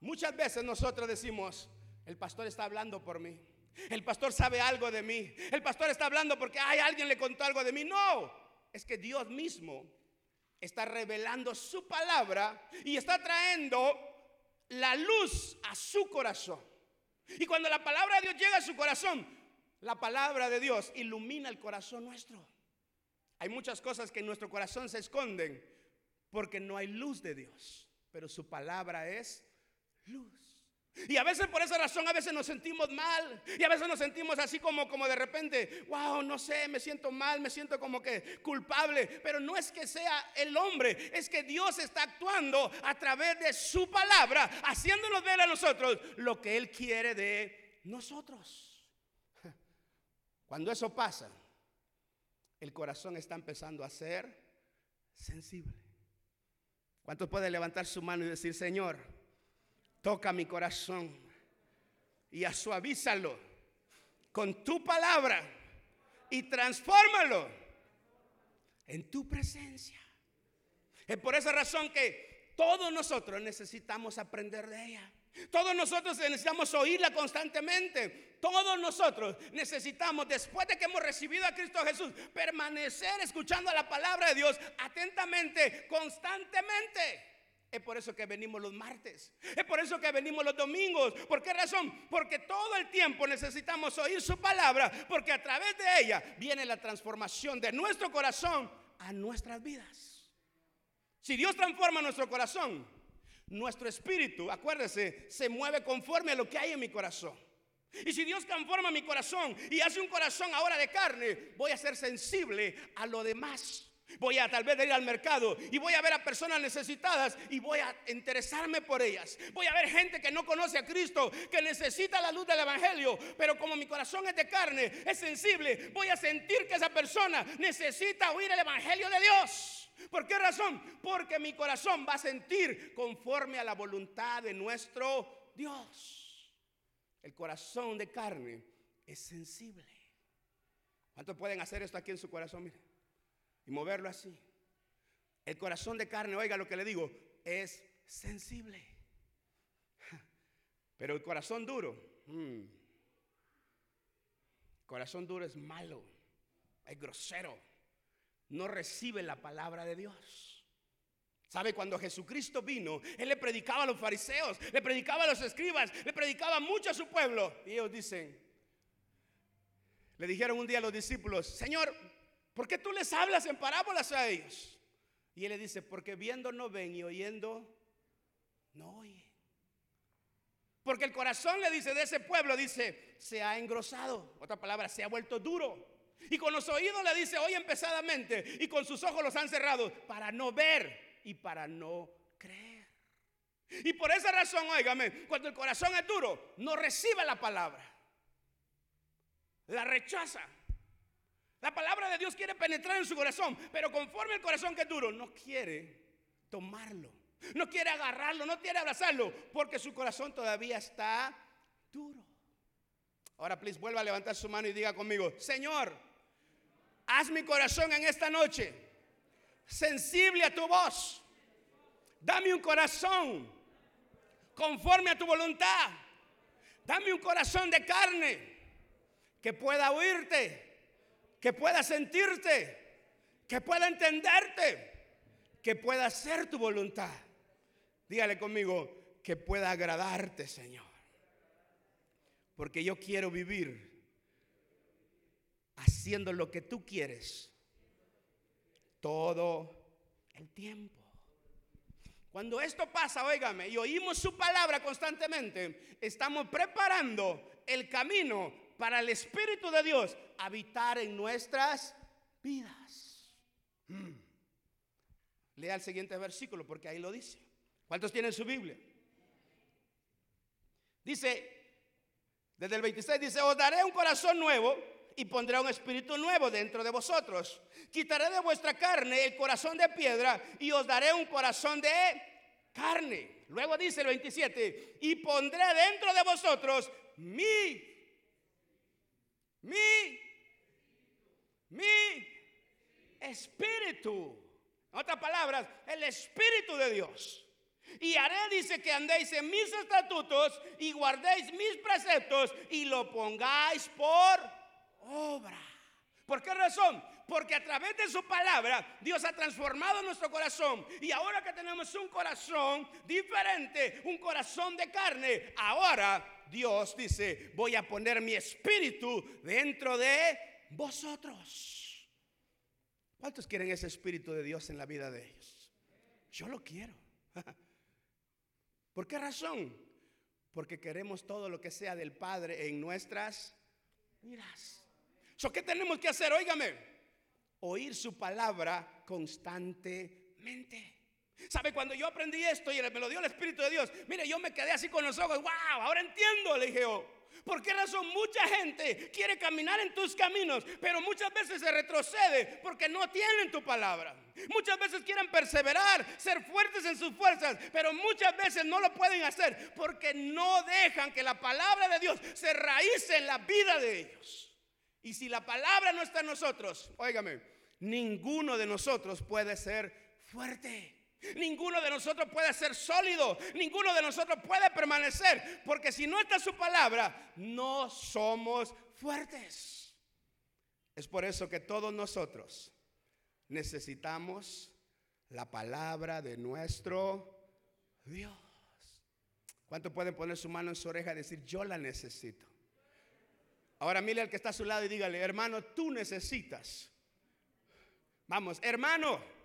Muchas veces nosotros decimos, el pastor está hablando por mí. El pastor sabe algo de mí. El pastor está hablando porque hay alguien le contó algo de mí. No, es que Dios mismo está revelando su palabra y está trayendo la luz a su corazón. Y cuando la palabra de Dios llega a su corazón, la palabra de Dios ilumina el corazón nuestro. Hay muchas cosas que en nuestro corazón se esconden porque no hay luz de Dios, pero su palabra es luz. Y a veces por esa razón, a veces nos sentimos mal. Y a veces nos sentimos así como, como de repente, wow, no sé, me siento mal, me siento como que culpable. Pero no es que sea el hombre, es que Dios está actuando a través de su palabra, haciéndonos ver a nosotros lo que Él quiere de nosotros. Cuando eso pasa, el corazón está empezando a ser sensible. ¿Cuántos pueden levantar su mano y decir, Señor? Toca mi corazón y suavízalo con tu palabra y transfórmalo en tu presencia. Es por esa razón que todos nosotros necesitamos aprender de ella. Todos nosotros necesitamos oírla constantemente. Todos nosotros necesitamos, después de que hemos recibido a Cristo Jesús, permanecer escuchando la palabra de Dios atentamente, constantemente. Es por eso que venimos los martes. Es por eso que venimos los domingos. ¿Por qué razón? Porque todo el tiempo necesitamos oír su palabra. Porque a través de ella viene la transformación de nuestro corazón a nuestras vidas. Si Dios transforma nuestro corazón, nuestro espíritu, acuérdese, se mueve conforme a lo que hay en mi corazón. Y si Dios transforma mi corazón y hace un corazón ahora de carne, voy a ser sensible a lo demás. Voy a tal vez ir al mercado y voy a ver a personas necesitadas y voy a interesarme por ellas. Voy a ver gente que no conoce a Cristo, que necesita la luz del Evangelio, pero como mi corazón es de carne, es sensible, voy a sentir que esa persona necesita oír el Evangelio de Dios. ¿Por qué razón? Porque mi corazón va a sentir conforme a la voluntad de nuestro Dios. El corazón de carne es sensible. ¿Cuántos pueden hacer esto aquí en su corazón? Miren y moverlo así. El corazón de carne, oiga lo que le digo, es sensible. Pero el corazón duro, hmm, corazón duro es malo, es grosero, no recibe la palabra de Dios. ¿Sabe? Cuando Jesucristo vino, Él le predicaba a los fariseos, le predicaba a los escribas, le predicaba mucho a su pueblo. Y ellos dicen, le dijeron un día a los discípulos, Señor, ¿por qué tú les hablas en parábolas a ellos? Y Él le dice, porque viendo no ven y oyendo no oyen. Porque el corazón le dice de ese pueblo, dice, se ha engrosado. Otra palabra, se ha vuelto duro. Y con los oídos le dice, oyen pesadamente. Y con sus ojos los han cerrado para no ver y para no creer. Y por esa razón, óigame, cuando el corazón es duro, no recibe la palabra. La rechaza. La palabra de Dios quiere penetrar en su corazón, pero conforme el corazón que es duro, no quiere tomarlo. No quiere agarrarlo, no quiere abrazarlo, porque su corazón todavía está duro. Ahora, please, vuelva a levantar su mano y diga conmigo, Señor, haz mi corazón en esta noche sensible a tu voz. Dame un corazón conforme a tu voluntad. Dame un corazón de carne que pueda oírte, que pueda sentirte, que pueda entenderte, que pueda hacer tu voluntad. Dígale conmigo, que pueda agradarte, Señor. Porque yo quiero vivir haciendo lo que tú quieres todo el tiempo. Cuando esto pasa, óigame, y oímos su palabra constantemente, estamos preparando el camino para el Espíritu de Dios habitar en nuestras vidas. Mm. Lea el siguiente versículo porque ahí lo dice. ¿Cuántos tienen su Biblia? Dice, desde el 26 dice, os daré un corazón nuevo y pondré un espíritu nuevo dentro de vosotros. Quitaré de vuestra carne el corazón de piedra y os daré un corazón de carne. Luego dice el 27, y pondré dentro de vosotros mi, mi, mi espíritu. En otras palabras, el espíritu de Dios. Y haré, dice, que andéis en mis estatutos y guardéis mis preceptos y lo pongáis por obra. ¿Por qué razón? Porque a través de su palabra Dios ha transformado nuestro corazón. Y ahora que tenemos un corazón diferente, un corazón de carne, ahora Dios dice, voy a poner mi espíritu dentro de vosotros. ¿Cuántos quieren ese espíritu de Dios en la vida de ellos? Yo lo quiero. ¿Por qué razón? Porque queremos todo lo que sea del Padre en nuestras vidas. ¿Qué tenemos que hacer? Óigame, oír su palabra constantemente. ¿Sabe? Cuando yo aprendí esto y me lo dio el Espíritu de Dios, mire, yo me quedé así con los ojos, wow, ahora entiendo, le dije yo. ¿Por qué razón mucha gente quiere caminar en tus caminos, pero muchas veces se retrocede porque no tienen tu palabra? Muchas veces quieren perseverar, ser fuertes en sus fuerzas, pero muchas veces no lo pueden hacer porque no dejan que la palabra de Dios se raíce en la vida de ellos. Y si la palabra no está en nosotros, óigame, ninguno de nosotros puede ser fuerte. Ninguno de nosotros puede ser sólido. Ninguno de nosotros puede permanecer. Porque si no está su palabra, no somos fuertes. Es por eso que todos nosotros necesitamos la palabra de nuestro Dios. ¿Cuánto pueden poner su mano en su oreja y decir, yo la necesito? Ahora mire al que está a su lado y dígale, hermano, tú necesitas. Vamos, hermano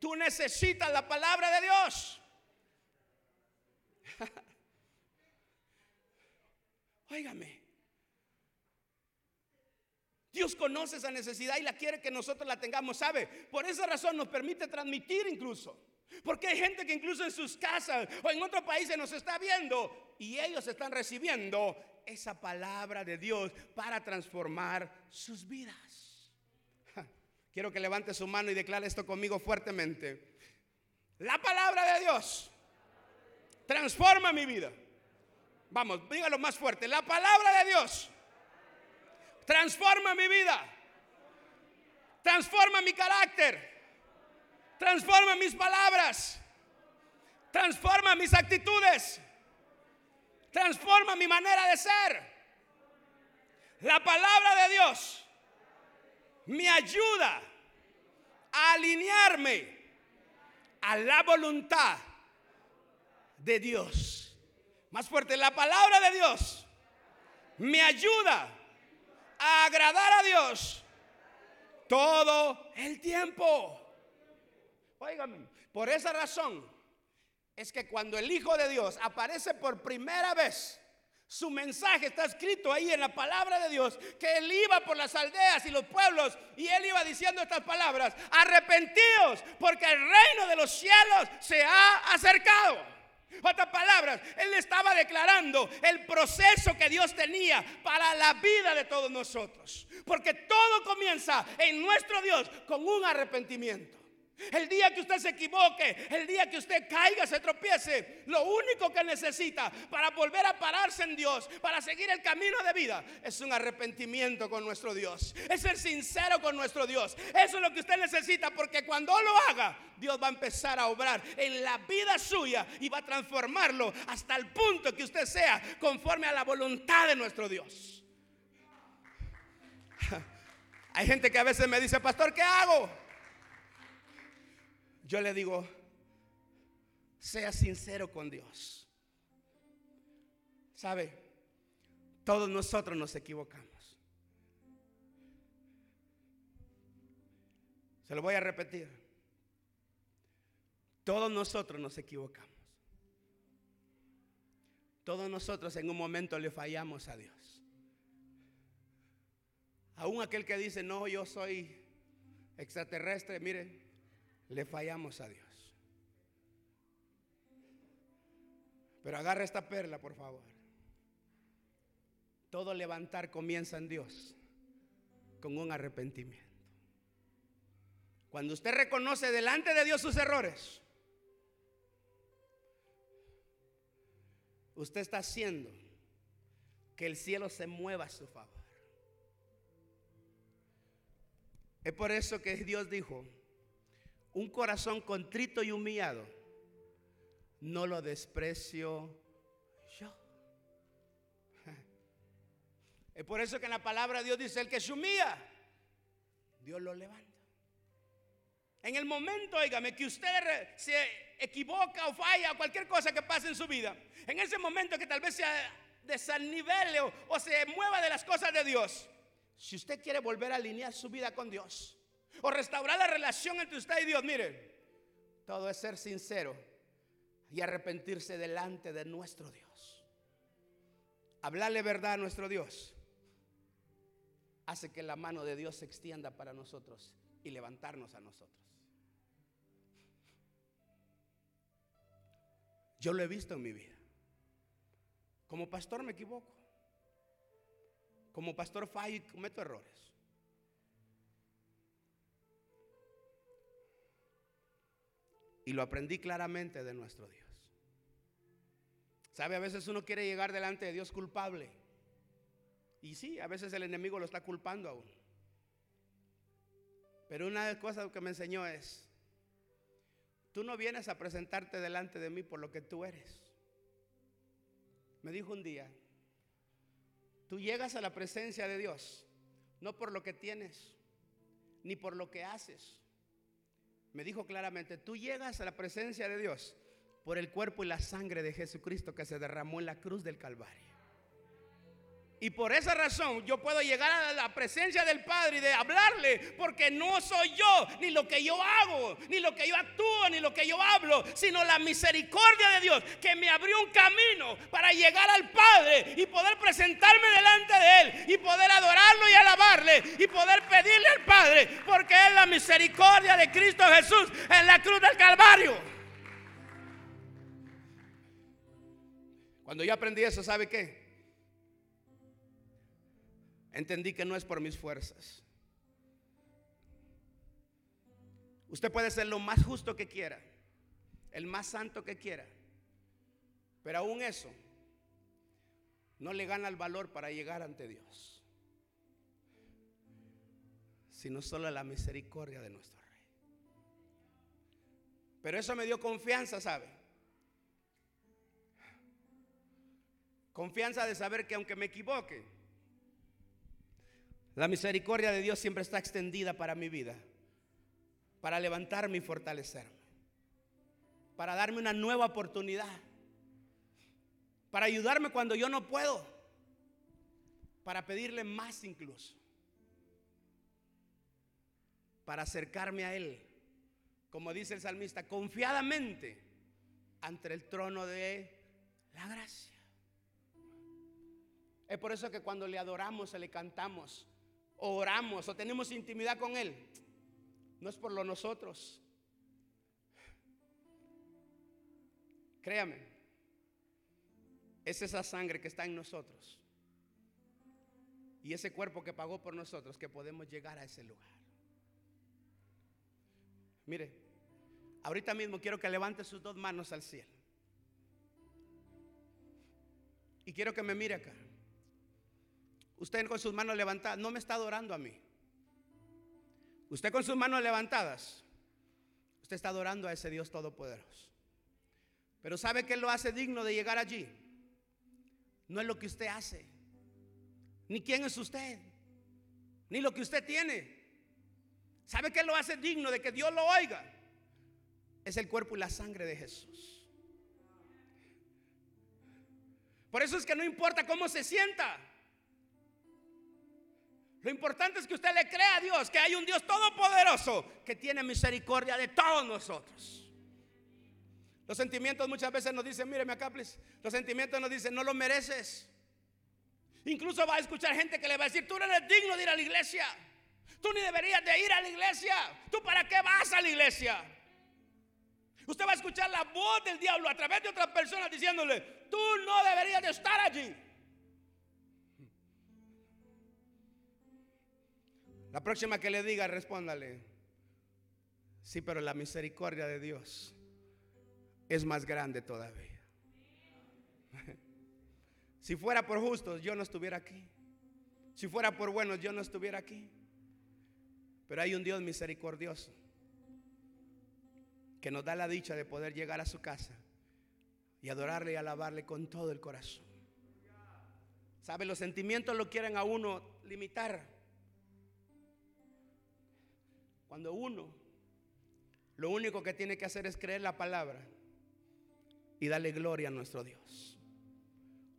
Tú necesitas la palabra de Dios. Óigame. Dios conoce esa necesidad y la quiere que nosotros la tengamos, ¿sabe? Por esa razón nos permite transmitir incluso. Porque hay gente que incluso en sus casas o en otros países nos está viendo y ellos están recibiendo esa palabra de Dios para transformar sus vidas. Quiero que levante su mano y declare esto conmigo fuertemente. La palabra de Dios transforma mi vida. Vamos, dígalo más fuerte. La palabra de Dios transforma mi vida. Transforma mi carácter. Transforma mis palabras. Transforma mis actitudes. Transforma mi manera de ser. La palabra de Dios me ayuda alinearme a la voluntad de Dios. Más fuerte, la palabra de Dios me ayuda a agradar a Dios todo el tiempo. Óigame, por esa razón es que cuando el Hijo de Dios aparece por primera vez, su mensaje está escrito ahí en la palabra de Dios, que él iba por las aldeas y los pueblos y él iba diciendo estas palabras, arrepentidos porque el reino de los cielos se ha acercado. Otras palabras, él estaba declarando el proceso que Dios tenía para la vida de todos nosotros. Porque todo comienza en nuestro Dios con un arrepentimiento. El día que usted se equivoque, el día que usted caiga, se tropiece, lo único que necesita para volver a pararse en Dios, para seguir el camino de vida, es un arrepentimiento con nuestro Dios. Es ser sincero con nuestro Dios. Eso es lo que usted necesita porque cuando lo haga, Dios va a empezar a obrar en la vida suya y va a transformarlo hasta el punto que usted sea conforme a la voluntad de nuestro Dios. Hay gente que a veces me dice, pastor, ¿qué hago? Yo le digo, sea sincero con Dios. ¿Sabe? Todos nosotros nos equivocamos. Se lo voy a repetir. Todos nosotros nos equivocamos. Todos nosotros en un momento le fallamos a Dios. Aún aquel que dice, no, yo soy extraterrestre, mire, le fallamos a Dios. Pero agarra esta perla, por favor. Todo levantar comienza en Dios con un arrepentimiento. Cuando usted reconoce delante de Dios sus errores, usted está haciendo que el cielo se mueva a su favor. Es por eso que Dios dijo, un corazón contrito y humillado, no lo desprecio yo. Es por eso que en la palabra de Dios dice, el que se humilla, Dios lo levanta. En el momento, oígame, que usted se equivoca o falla o cualquier cosa que pase en su vida, en ese momento que tal vez se desanivele o, o se mueva de las cosas de Dios, si usted quiere volver a alinear su vida con Dios, o restaurar la relación entre usted y Dios. Mire, todo es ser sincero y arrepentirse delante de nuestro Dios. Hablarle verdad a nuestro Dios hace que la mano de Dios se extienda para nosotros y levantarnos a nosotros. Yo lo he visto en mi vida. Como pastor me equivoco. Como pastor fallo y cometo errores. Y lo aprendí claramente de nuestro Dios. ¿Sabe? A veces uno quiere llegar delante de Dios culpable. Y sí, a veces el enemigo lo está culpando a uno. Pero una de las cosas que me enseñó es, tú no vienes a presentarte delante de mí por lo que tú eres. Me dijo un día, tú llegas a la presencia de Dios no por lo que tienes, ni por lo que haces, me dijo claramente, tú llegas a la presencia de Dios por el cuerpo y la sangre de Jesucristo que se derramó en la cruz del Calvario. Y por esa razón yo puedo llegar a la presencia del Padre y de hablarle, porque no soy yo, ni lo que yo hago, ni lo que yo actúo, ni lo que yo hablo, sino la misericordia de Dios que me abrió un camino para llegar al Padre y poder presentarme delante de Él y poder adorarlo y alabarle y poder pedirle al Padre, porque es la misericordia de Cristo Jesús en la cruz del Calvario. Cuando yo aprendí eso, ¿sabe qué? Entendí que no es por mis fuerzas. Usted puede ser lo más justo que quiera, el más santo que quiera, pero aún eso no le gana el valor para llegar ante Dios, sino solo la misericordia de nuestro Rey. Pero eso me dio confianza, ¿sabe? Confianza de saber que aunque me equivoque, la misericordia de Dios siempre está extendida para mi vida. para levantarme y fortalecerme, para darme una nueva oportunidad, para ayudarme cuando yo no puedo, para pedirle más incluso, para acercarme a Él, como dice el salmista, confiadamente ante el trono de la gracia. Es por eso que cuando le adoramos, o le cantamos, oramos o tenemos intimidad con Él, no es por lo nosotros. Créame, es esa sangre que está en nosotros y ese cuerpo que pagó por nosotros que podemos llegar a ese lugar. Mire, ahorita mismo quiero que levante sus dos manos al cielo. Y quiero que me mire acá. Usted con sus manos levantadas no me está adorando a mí. Usted con sus manos levantadas, usted está adorando a ese Dios todopoderoso. Pero ¿sabe qué lo hace digno de llegar allí? No es lo que usted hace, ni quién es usted, ni lo que usted tiene. ¿Sabe qué lo hace digno de que Dios lo oiga? Es el cuerpo y la sangre de Jesús. Por eso es que no importa cómo se sienta. Lo importante es que usted le crea a Dios, que hay un Dios todopoderoso que tiene misericordia de todos nosotros. Los sentimientos muchas veces nos dicen, mire, acá, Los sentimientos nos dicen, no lo mereces. Incluso va a escuchar gente que le va a decir, tú no eres digno de ir a la iglesia. Tú ni deberías de ir a la iglesia. ¿Tú para qué vas a la iglesia? Usted va a escuchar la voz del diablo a través de otras personas diciéndole, tú no deberías de estar allí. La próxima que le diga, respóndale. Sí, pero la misericordia de Dios es más grande todavía. Si fuera por justos, yo no estuviera aquí. Si fuera por buenos, yo no estuviera aquí. Pero hay un Dios misericordioso que nos da la dicha de poder llegar a su casa y adorarle y alabarle con todo el corazón. ¿Sabe? Los sentimientos lo quieren a uno limitar. Cuando uno lo único que tiene que hacer es creer la palabra y darle gloria a nuestro Dios.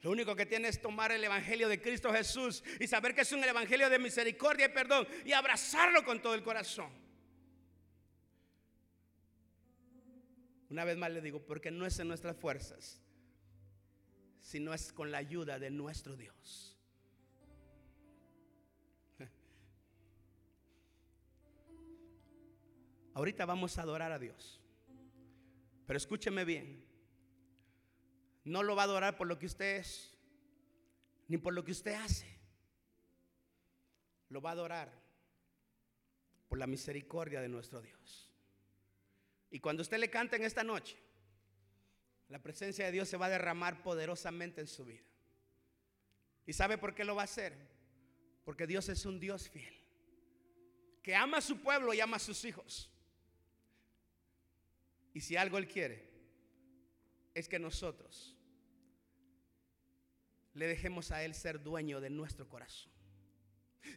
Lo único que tiene es tomar el Evangelio de Cristo Jesús y saber que es un Evangelio de misericordia y perdón y abrazarlo con todo el corazón. Una vez más le digo, porque no es en nuestras fuerzas, sino es con la ayuda de nuestro Dios. Ahorita vamos a adorar a Dios. Pero escúcheme bien. No lo va a adorar por lo que usted es, ni por lo que usted hace. Lo va a adorar por la misericordia de nuestro Dios. Y cuando usted le canta en esta noche, la presencia de Dios se va a derramar poderosamente en su vida. ¿Y sabe por qué lo va a hacer? Porque Dios es un Dios fiel, que ama a su pueblo y ama a sus hijos. Y si algo Él quiere, es que nosotros le dejemos a Él ser dueño de nuestro corazón.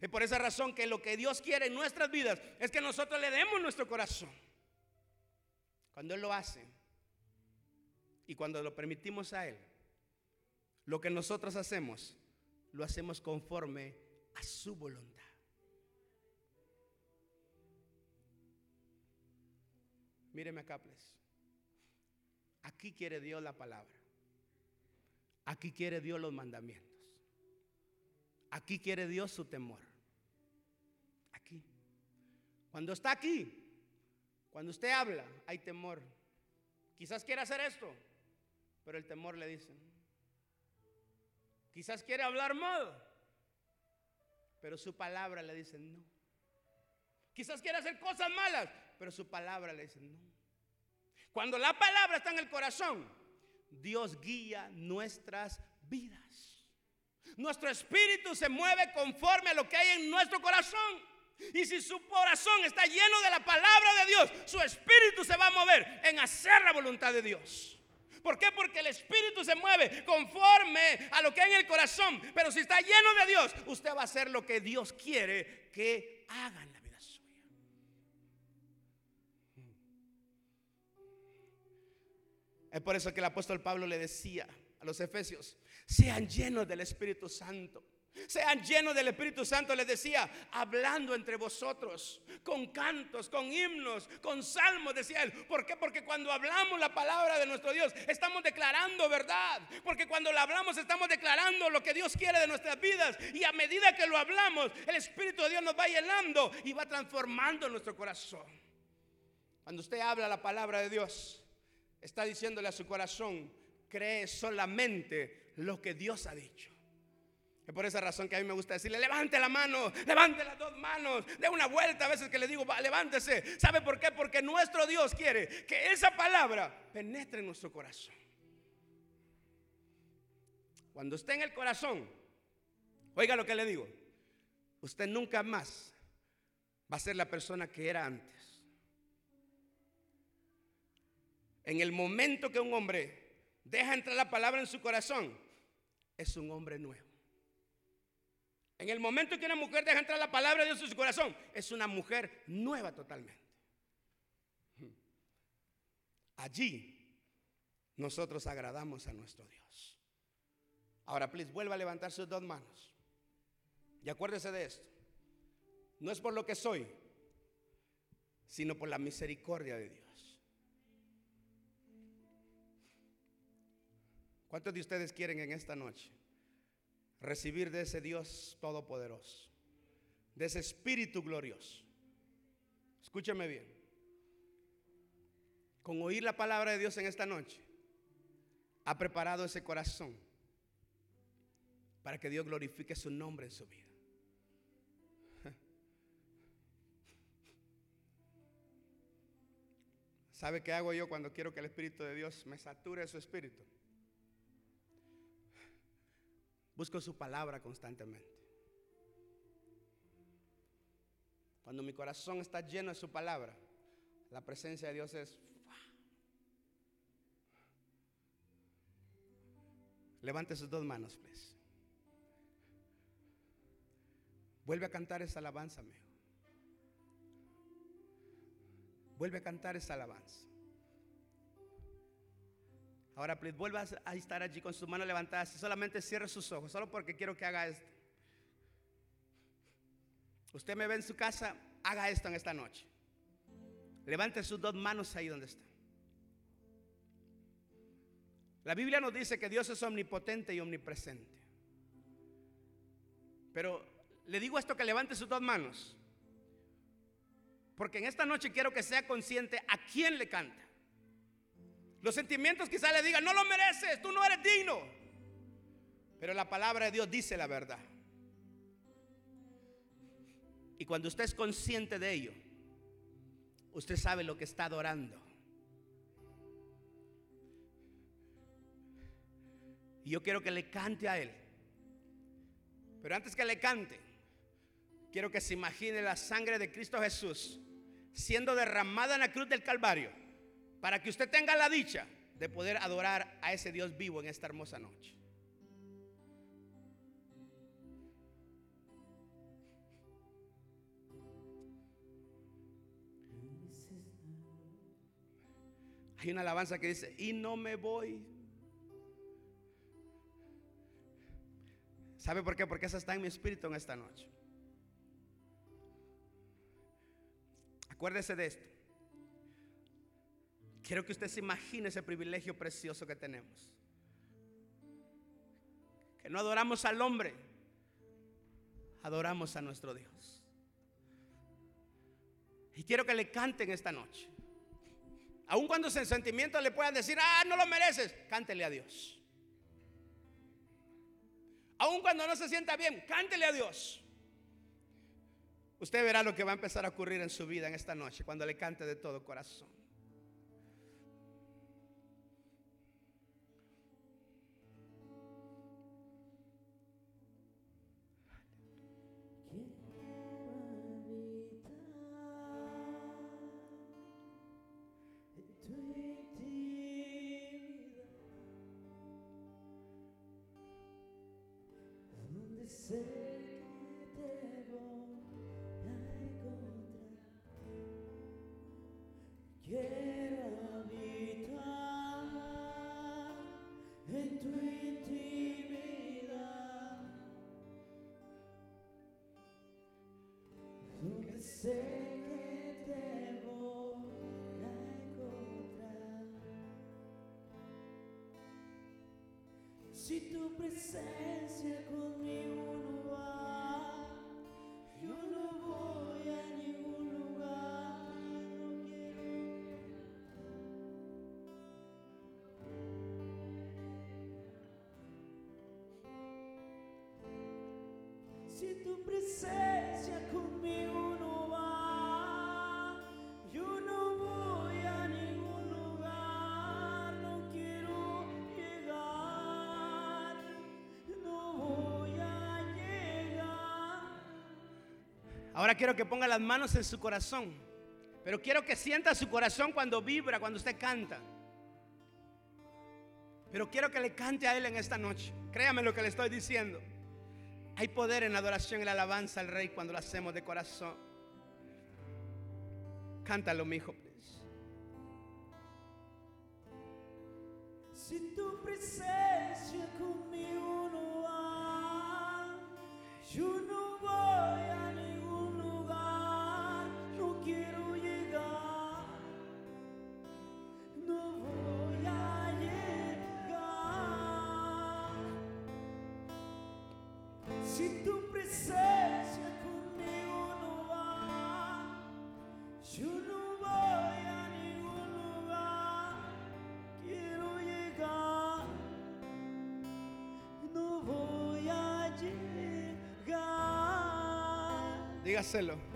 Es por esa razón que lo que Dios quiere en nuestras vidas es que nosotros le demos nuestro corazón. Cuando Él lo hace y cuando lo permitimos a Él, lo que nosotros hacemos, lo hacemos conforme a su voluntad. Míreme acá, pues. Aquí quiere Dios la palabra. Aquí quiere Dios los mandamientos. Aquí quiere Dios su temor. Aquí. Cuando está aquí, cuando usted habla, hay temor. Quizás quiere hacer esto, pero el temor le dice. Quizás quiere hablar mal, pero su palabra le dice no. Quizás quiere hacer cosas malas, pero su palabra le dice no. Cuando la palabra está en el corazón, Dios guía nuestras vidas. Nuestro espíritu se mueve conforme a lo que hay en nuestro corazón. Y si su corazón está lleno de la palabra de Dios, su espíritu se va a mover en hacer la voluntad de Dios. ¿Por qué? Porque el espíritu se mueve conforme a lo que hay en el corazón. Pero si está lleno de Dios, usted va a hacer lo que Dios quiere que hagan. Es por eso que el apóstol Pablo le decía a los efesios, sean llenos del Espíritu Santo. Sean llenos del Espíritu Santo, les decía, hablando entre vosotros, con cantos, con himnos, con salmos, decía él. ¿Por qué? Porque cuando hablamos la palabra de nuestro Dios, estamos declarando verdad. Porque cuando la hablamos, estamos declarando lo que Dios quiere de nuestras vidas. Y a medida que lo hablamos, el Espíritu de Dios nos va llenando y va transformando nuestro corazón. Cuando usted habla la palabra de Dios, está diciéndole a su corazón, cree solamente lo que Dios ha dicho. Es por esa razón que a mí me gusta decirle, levante la mano, levante las dos manos, de una vuelta a veces que le digo, levántese. ¿Sabe por qué? Porque nuestro Dios quiere que esa palabra penetre en nuestro corazón. Cuando esté en el corazón, oiga lo que le digo, usted nunca más va a ser la persona que era antes. En el momento que un hombre deja entrar la palabra en su corazón, es un hombre nuevo. En el momento que una mujer deja entrar la palabra de Dios en su corazón, es una mujer nueva totalmente. Allí nosotros agradamos a nuestro Dios. Ahora, please, vuelva a levantar sus dos manos. Y acuérdese de esto. No es por lo que soy, sino por la misericordia de Dios. ¿Cuántos de ustedes quieren en esta noche recibir de ese Dios todopoderoso, de ese Espíritu glorioso. Escúcheme bien. Con oír la palabra de Dios en esta noche, ha preparado ese corazón para que Dios glorifique su nombre en su vida. ¿Sabe qué hago yo cuando quiero que el Espíritu de Dios me sature su espíritu? Busco su palabra constantemente. Cuando mi corazón está lleno de su palabra, la presencia de Dios es... Levante sus dos manos, please. Vuelve a cantar esa alabanza, amigo. Vuelve a cantar esa alabanza. Ahora, please, vuelva a estar allí con sus manos levantadas solamente cierre sus ojos, solo porque quiero que haga esto. Usted me ve en su casa, haga esto en esta noche. Levante sus dos manos ahí donde está. La Biblia nos dice que Dios es omnipotente y omnipresente. Pero le digo esto que levante sus dos manos. Porque en esta noche quiero que sea consciente a quién le canta. Los sentimientos quizá le digan, no lo mereces, tú no eres digno. Pero la palabra de Dios dice la verdad. Y cuando usted es consciente de ello, usted sabe lo que está adorando. Y yo quiero que le cante a Él. Pero antes que le cante, quiero que se imagine la sangre de Cristo Jesús siendo derramada en la cruz del Calvario para que usted tenga la dicha de poder adorar a ese Dios vivo en esta hermosa noche. Hay una alabanza que dice, y no me voy. ¿Sabe por qué? Porque esa está en mi espíritu en esta noche. Acuérdese de esto. Quiero que usted se imagine ese privilegio precioso que tenemos. Que no adoramos al hombre, adoramos a nuestro Dios. Y quiero que le canten esta noche. Aun cuando sus sentimientos le puedan decir, ah, no lo mereces, cántele a Dios. Aun cuando no se sienta bien, cántele a Dios. Usted verá lo que va a empezar a ocurrir en su vida en esta noche cuando le cante de todo corazón. Ahora quiero que ponga las manos en su corazón. Pero quiero que sienta su corazón cuando vibra, cuando usted canta. Pero quiero que le cante a Él en esta noche. Créame lo que le estoy diciendo. Hay poder en la adoración y la alabanza al Rey cuando lo hacemos de corazón. Cántalo, mi hijo. please. Si tu presencia conmigo no va, yo no Dígaselo.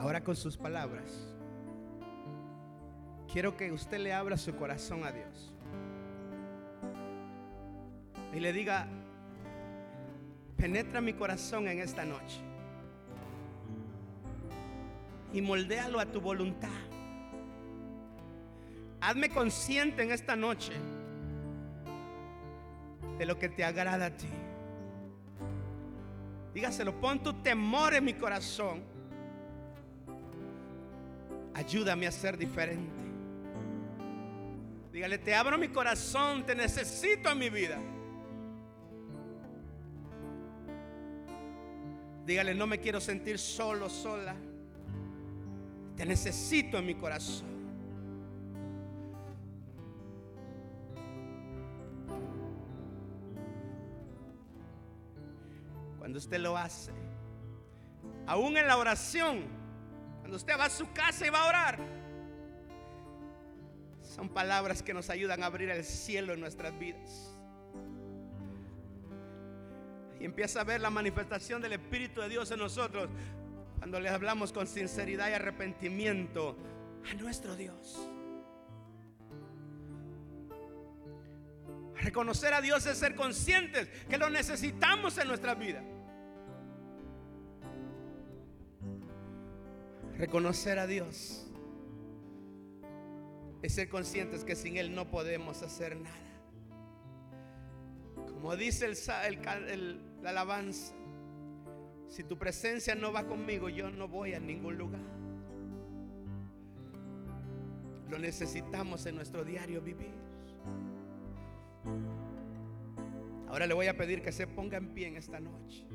Ahora con sus palabras. Quiero que usted le abra su corazón a Dios. Y le diga, penetra mi corazón en esta noche. Y moldéalo a tu voluntad. Hazme consciente en esta noche de lo que te agrada a ti. Dígaselo, pon tu temor en mi corazón. Ayúdame a ser diferente. Dígale, te abro mi corazón, te necesito en mi vida. Dígale, no me quiero sentir solo, sola. Te necesito en mi corazón. Cuando usted lo hace, aún en la oración, cuando usted va a su casa y va a orar, son palabras que nos ayudan a abrir el cielo en nuestras vidas. Y empieza a ver la manifestación del Espíritu de Dios en nosotros cuando le hablamos con sinceridad y arrepentimiento a nuestro Dios. Reconocer a Dios es ser conscientes que lo necesitamos en nuestra vida. Reconocer a Dios es ser conscientes que sin Él no podemos hacer nada. Como dice el, la alabanza, si tu presencia no va conmigo, yo no voy a ningún lugar. Lo necesitamos en nuestro diario vivir. Ahora le voy a pedir que se ponga en pie en esta noche.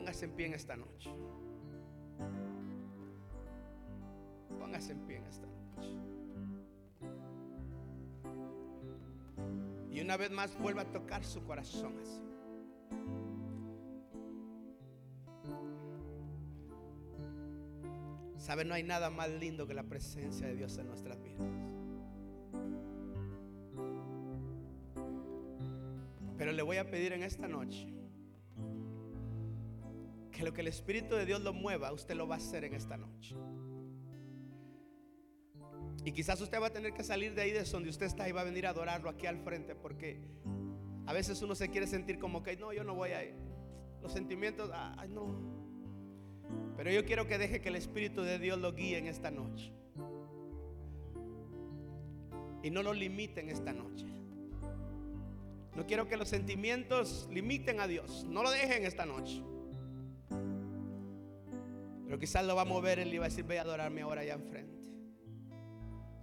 Póngase en pie en esta noche. Póngase en pie en esta noche. Y una vez más vuelva a tocar su corazón así. Sabe, no hay nada más lindo que la presencia de Dios en nuestras vidas. Pero le voy a pedir en esta noche lo que el Espíritu de Dios lo mueva, usted lo va a hacer en esta noche. Y quizás usted va a tener que salir de ahí de donde usted está y va a venir a adorarlo aquí al frente porque a veces uno se quiere sentir como que no, yo no voy a ir. Los sentimientos, ah, ay, no. Pero yo quiero que deje que el Espíritu de Dios lo guíe en esta noche. Y no lo limite en esta noche. No quiero que los sentimientos limiten a Dios. No lo dejen esta noche. Pero quizás lo va a mover él y va a decir, ve a adorarme ahora allá enfrente.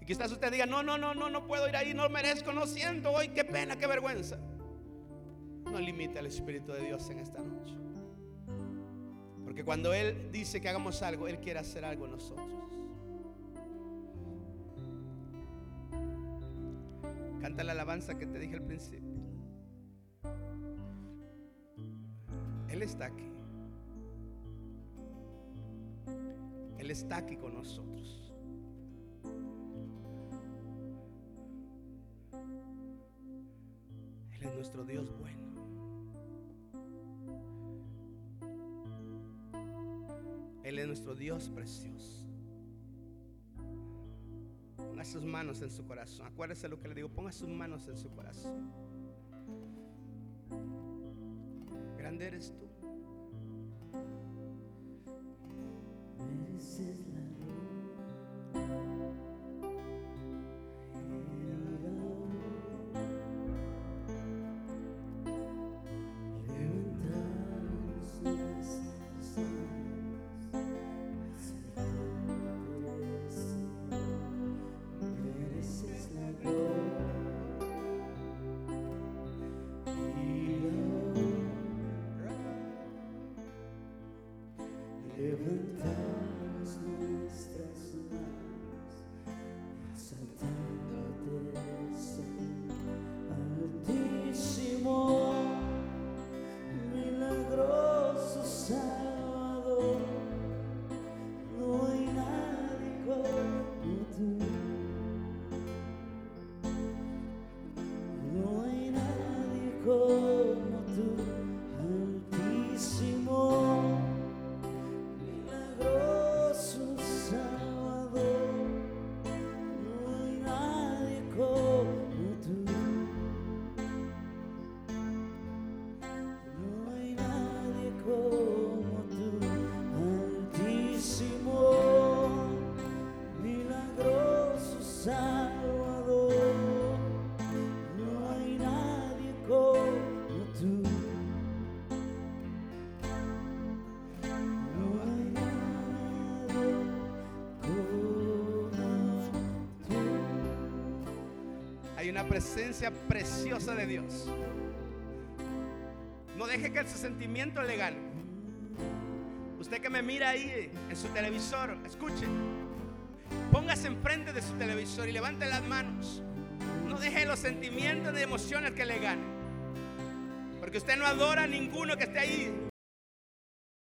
Y quizás usted diga, no, no, no, no, no puedo ir ahí, no merezco, no siento hoy, qué pena, qué vergüenza. No limite al Espíritu de Dios en esta noche. Porque cuando Él dice que hagamos algo, Él quiere hacer algo en nosotros. Canta la alabanza que te dije al principio. Él está aquí. Él está aquí con nosotros. Él es nuestro Dios bueno. Él es nuestro Dios precioso. Ponga sus manos en su corazón. Acuérdese lo que le digo. Ponga sus manos en su corazón. Grande eres tú. Una presencia preciosa de Dios. No deje que ese sentimiento le gane. Usted que me mira ahí en su televisor, escuche. Póngase enfrente de su televisor y levante las manos. No deje los sentimientos ni emociones que le ganen. Porque usted no adora a ninguno que esté ahí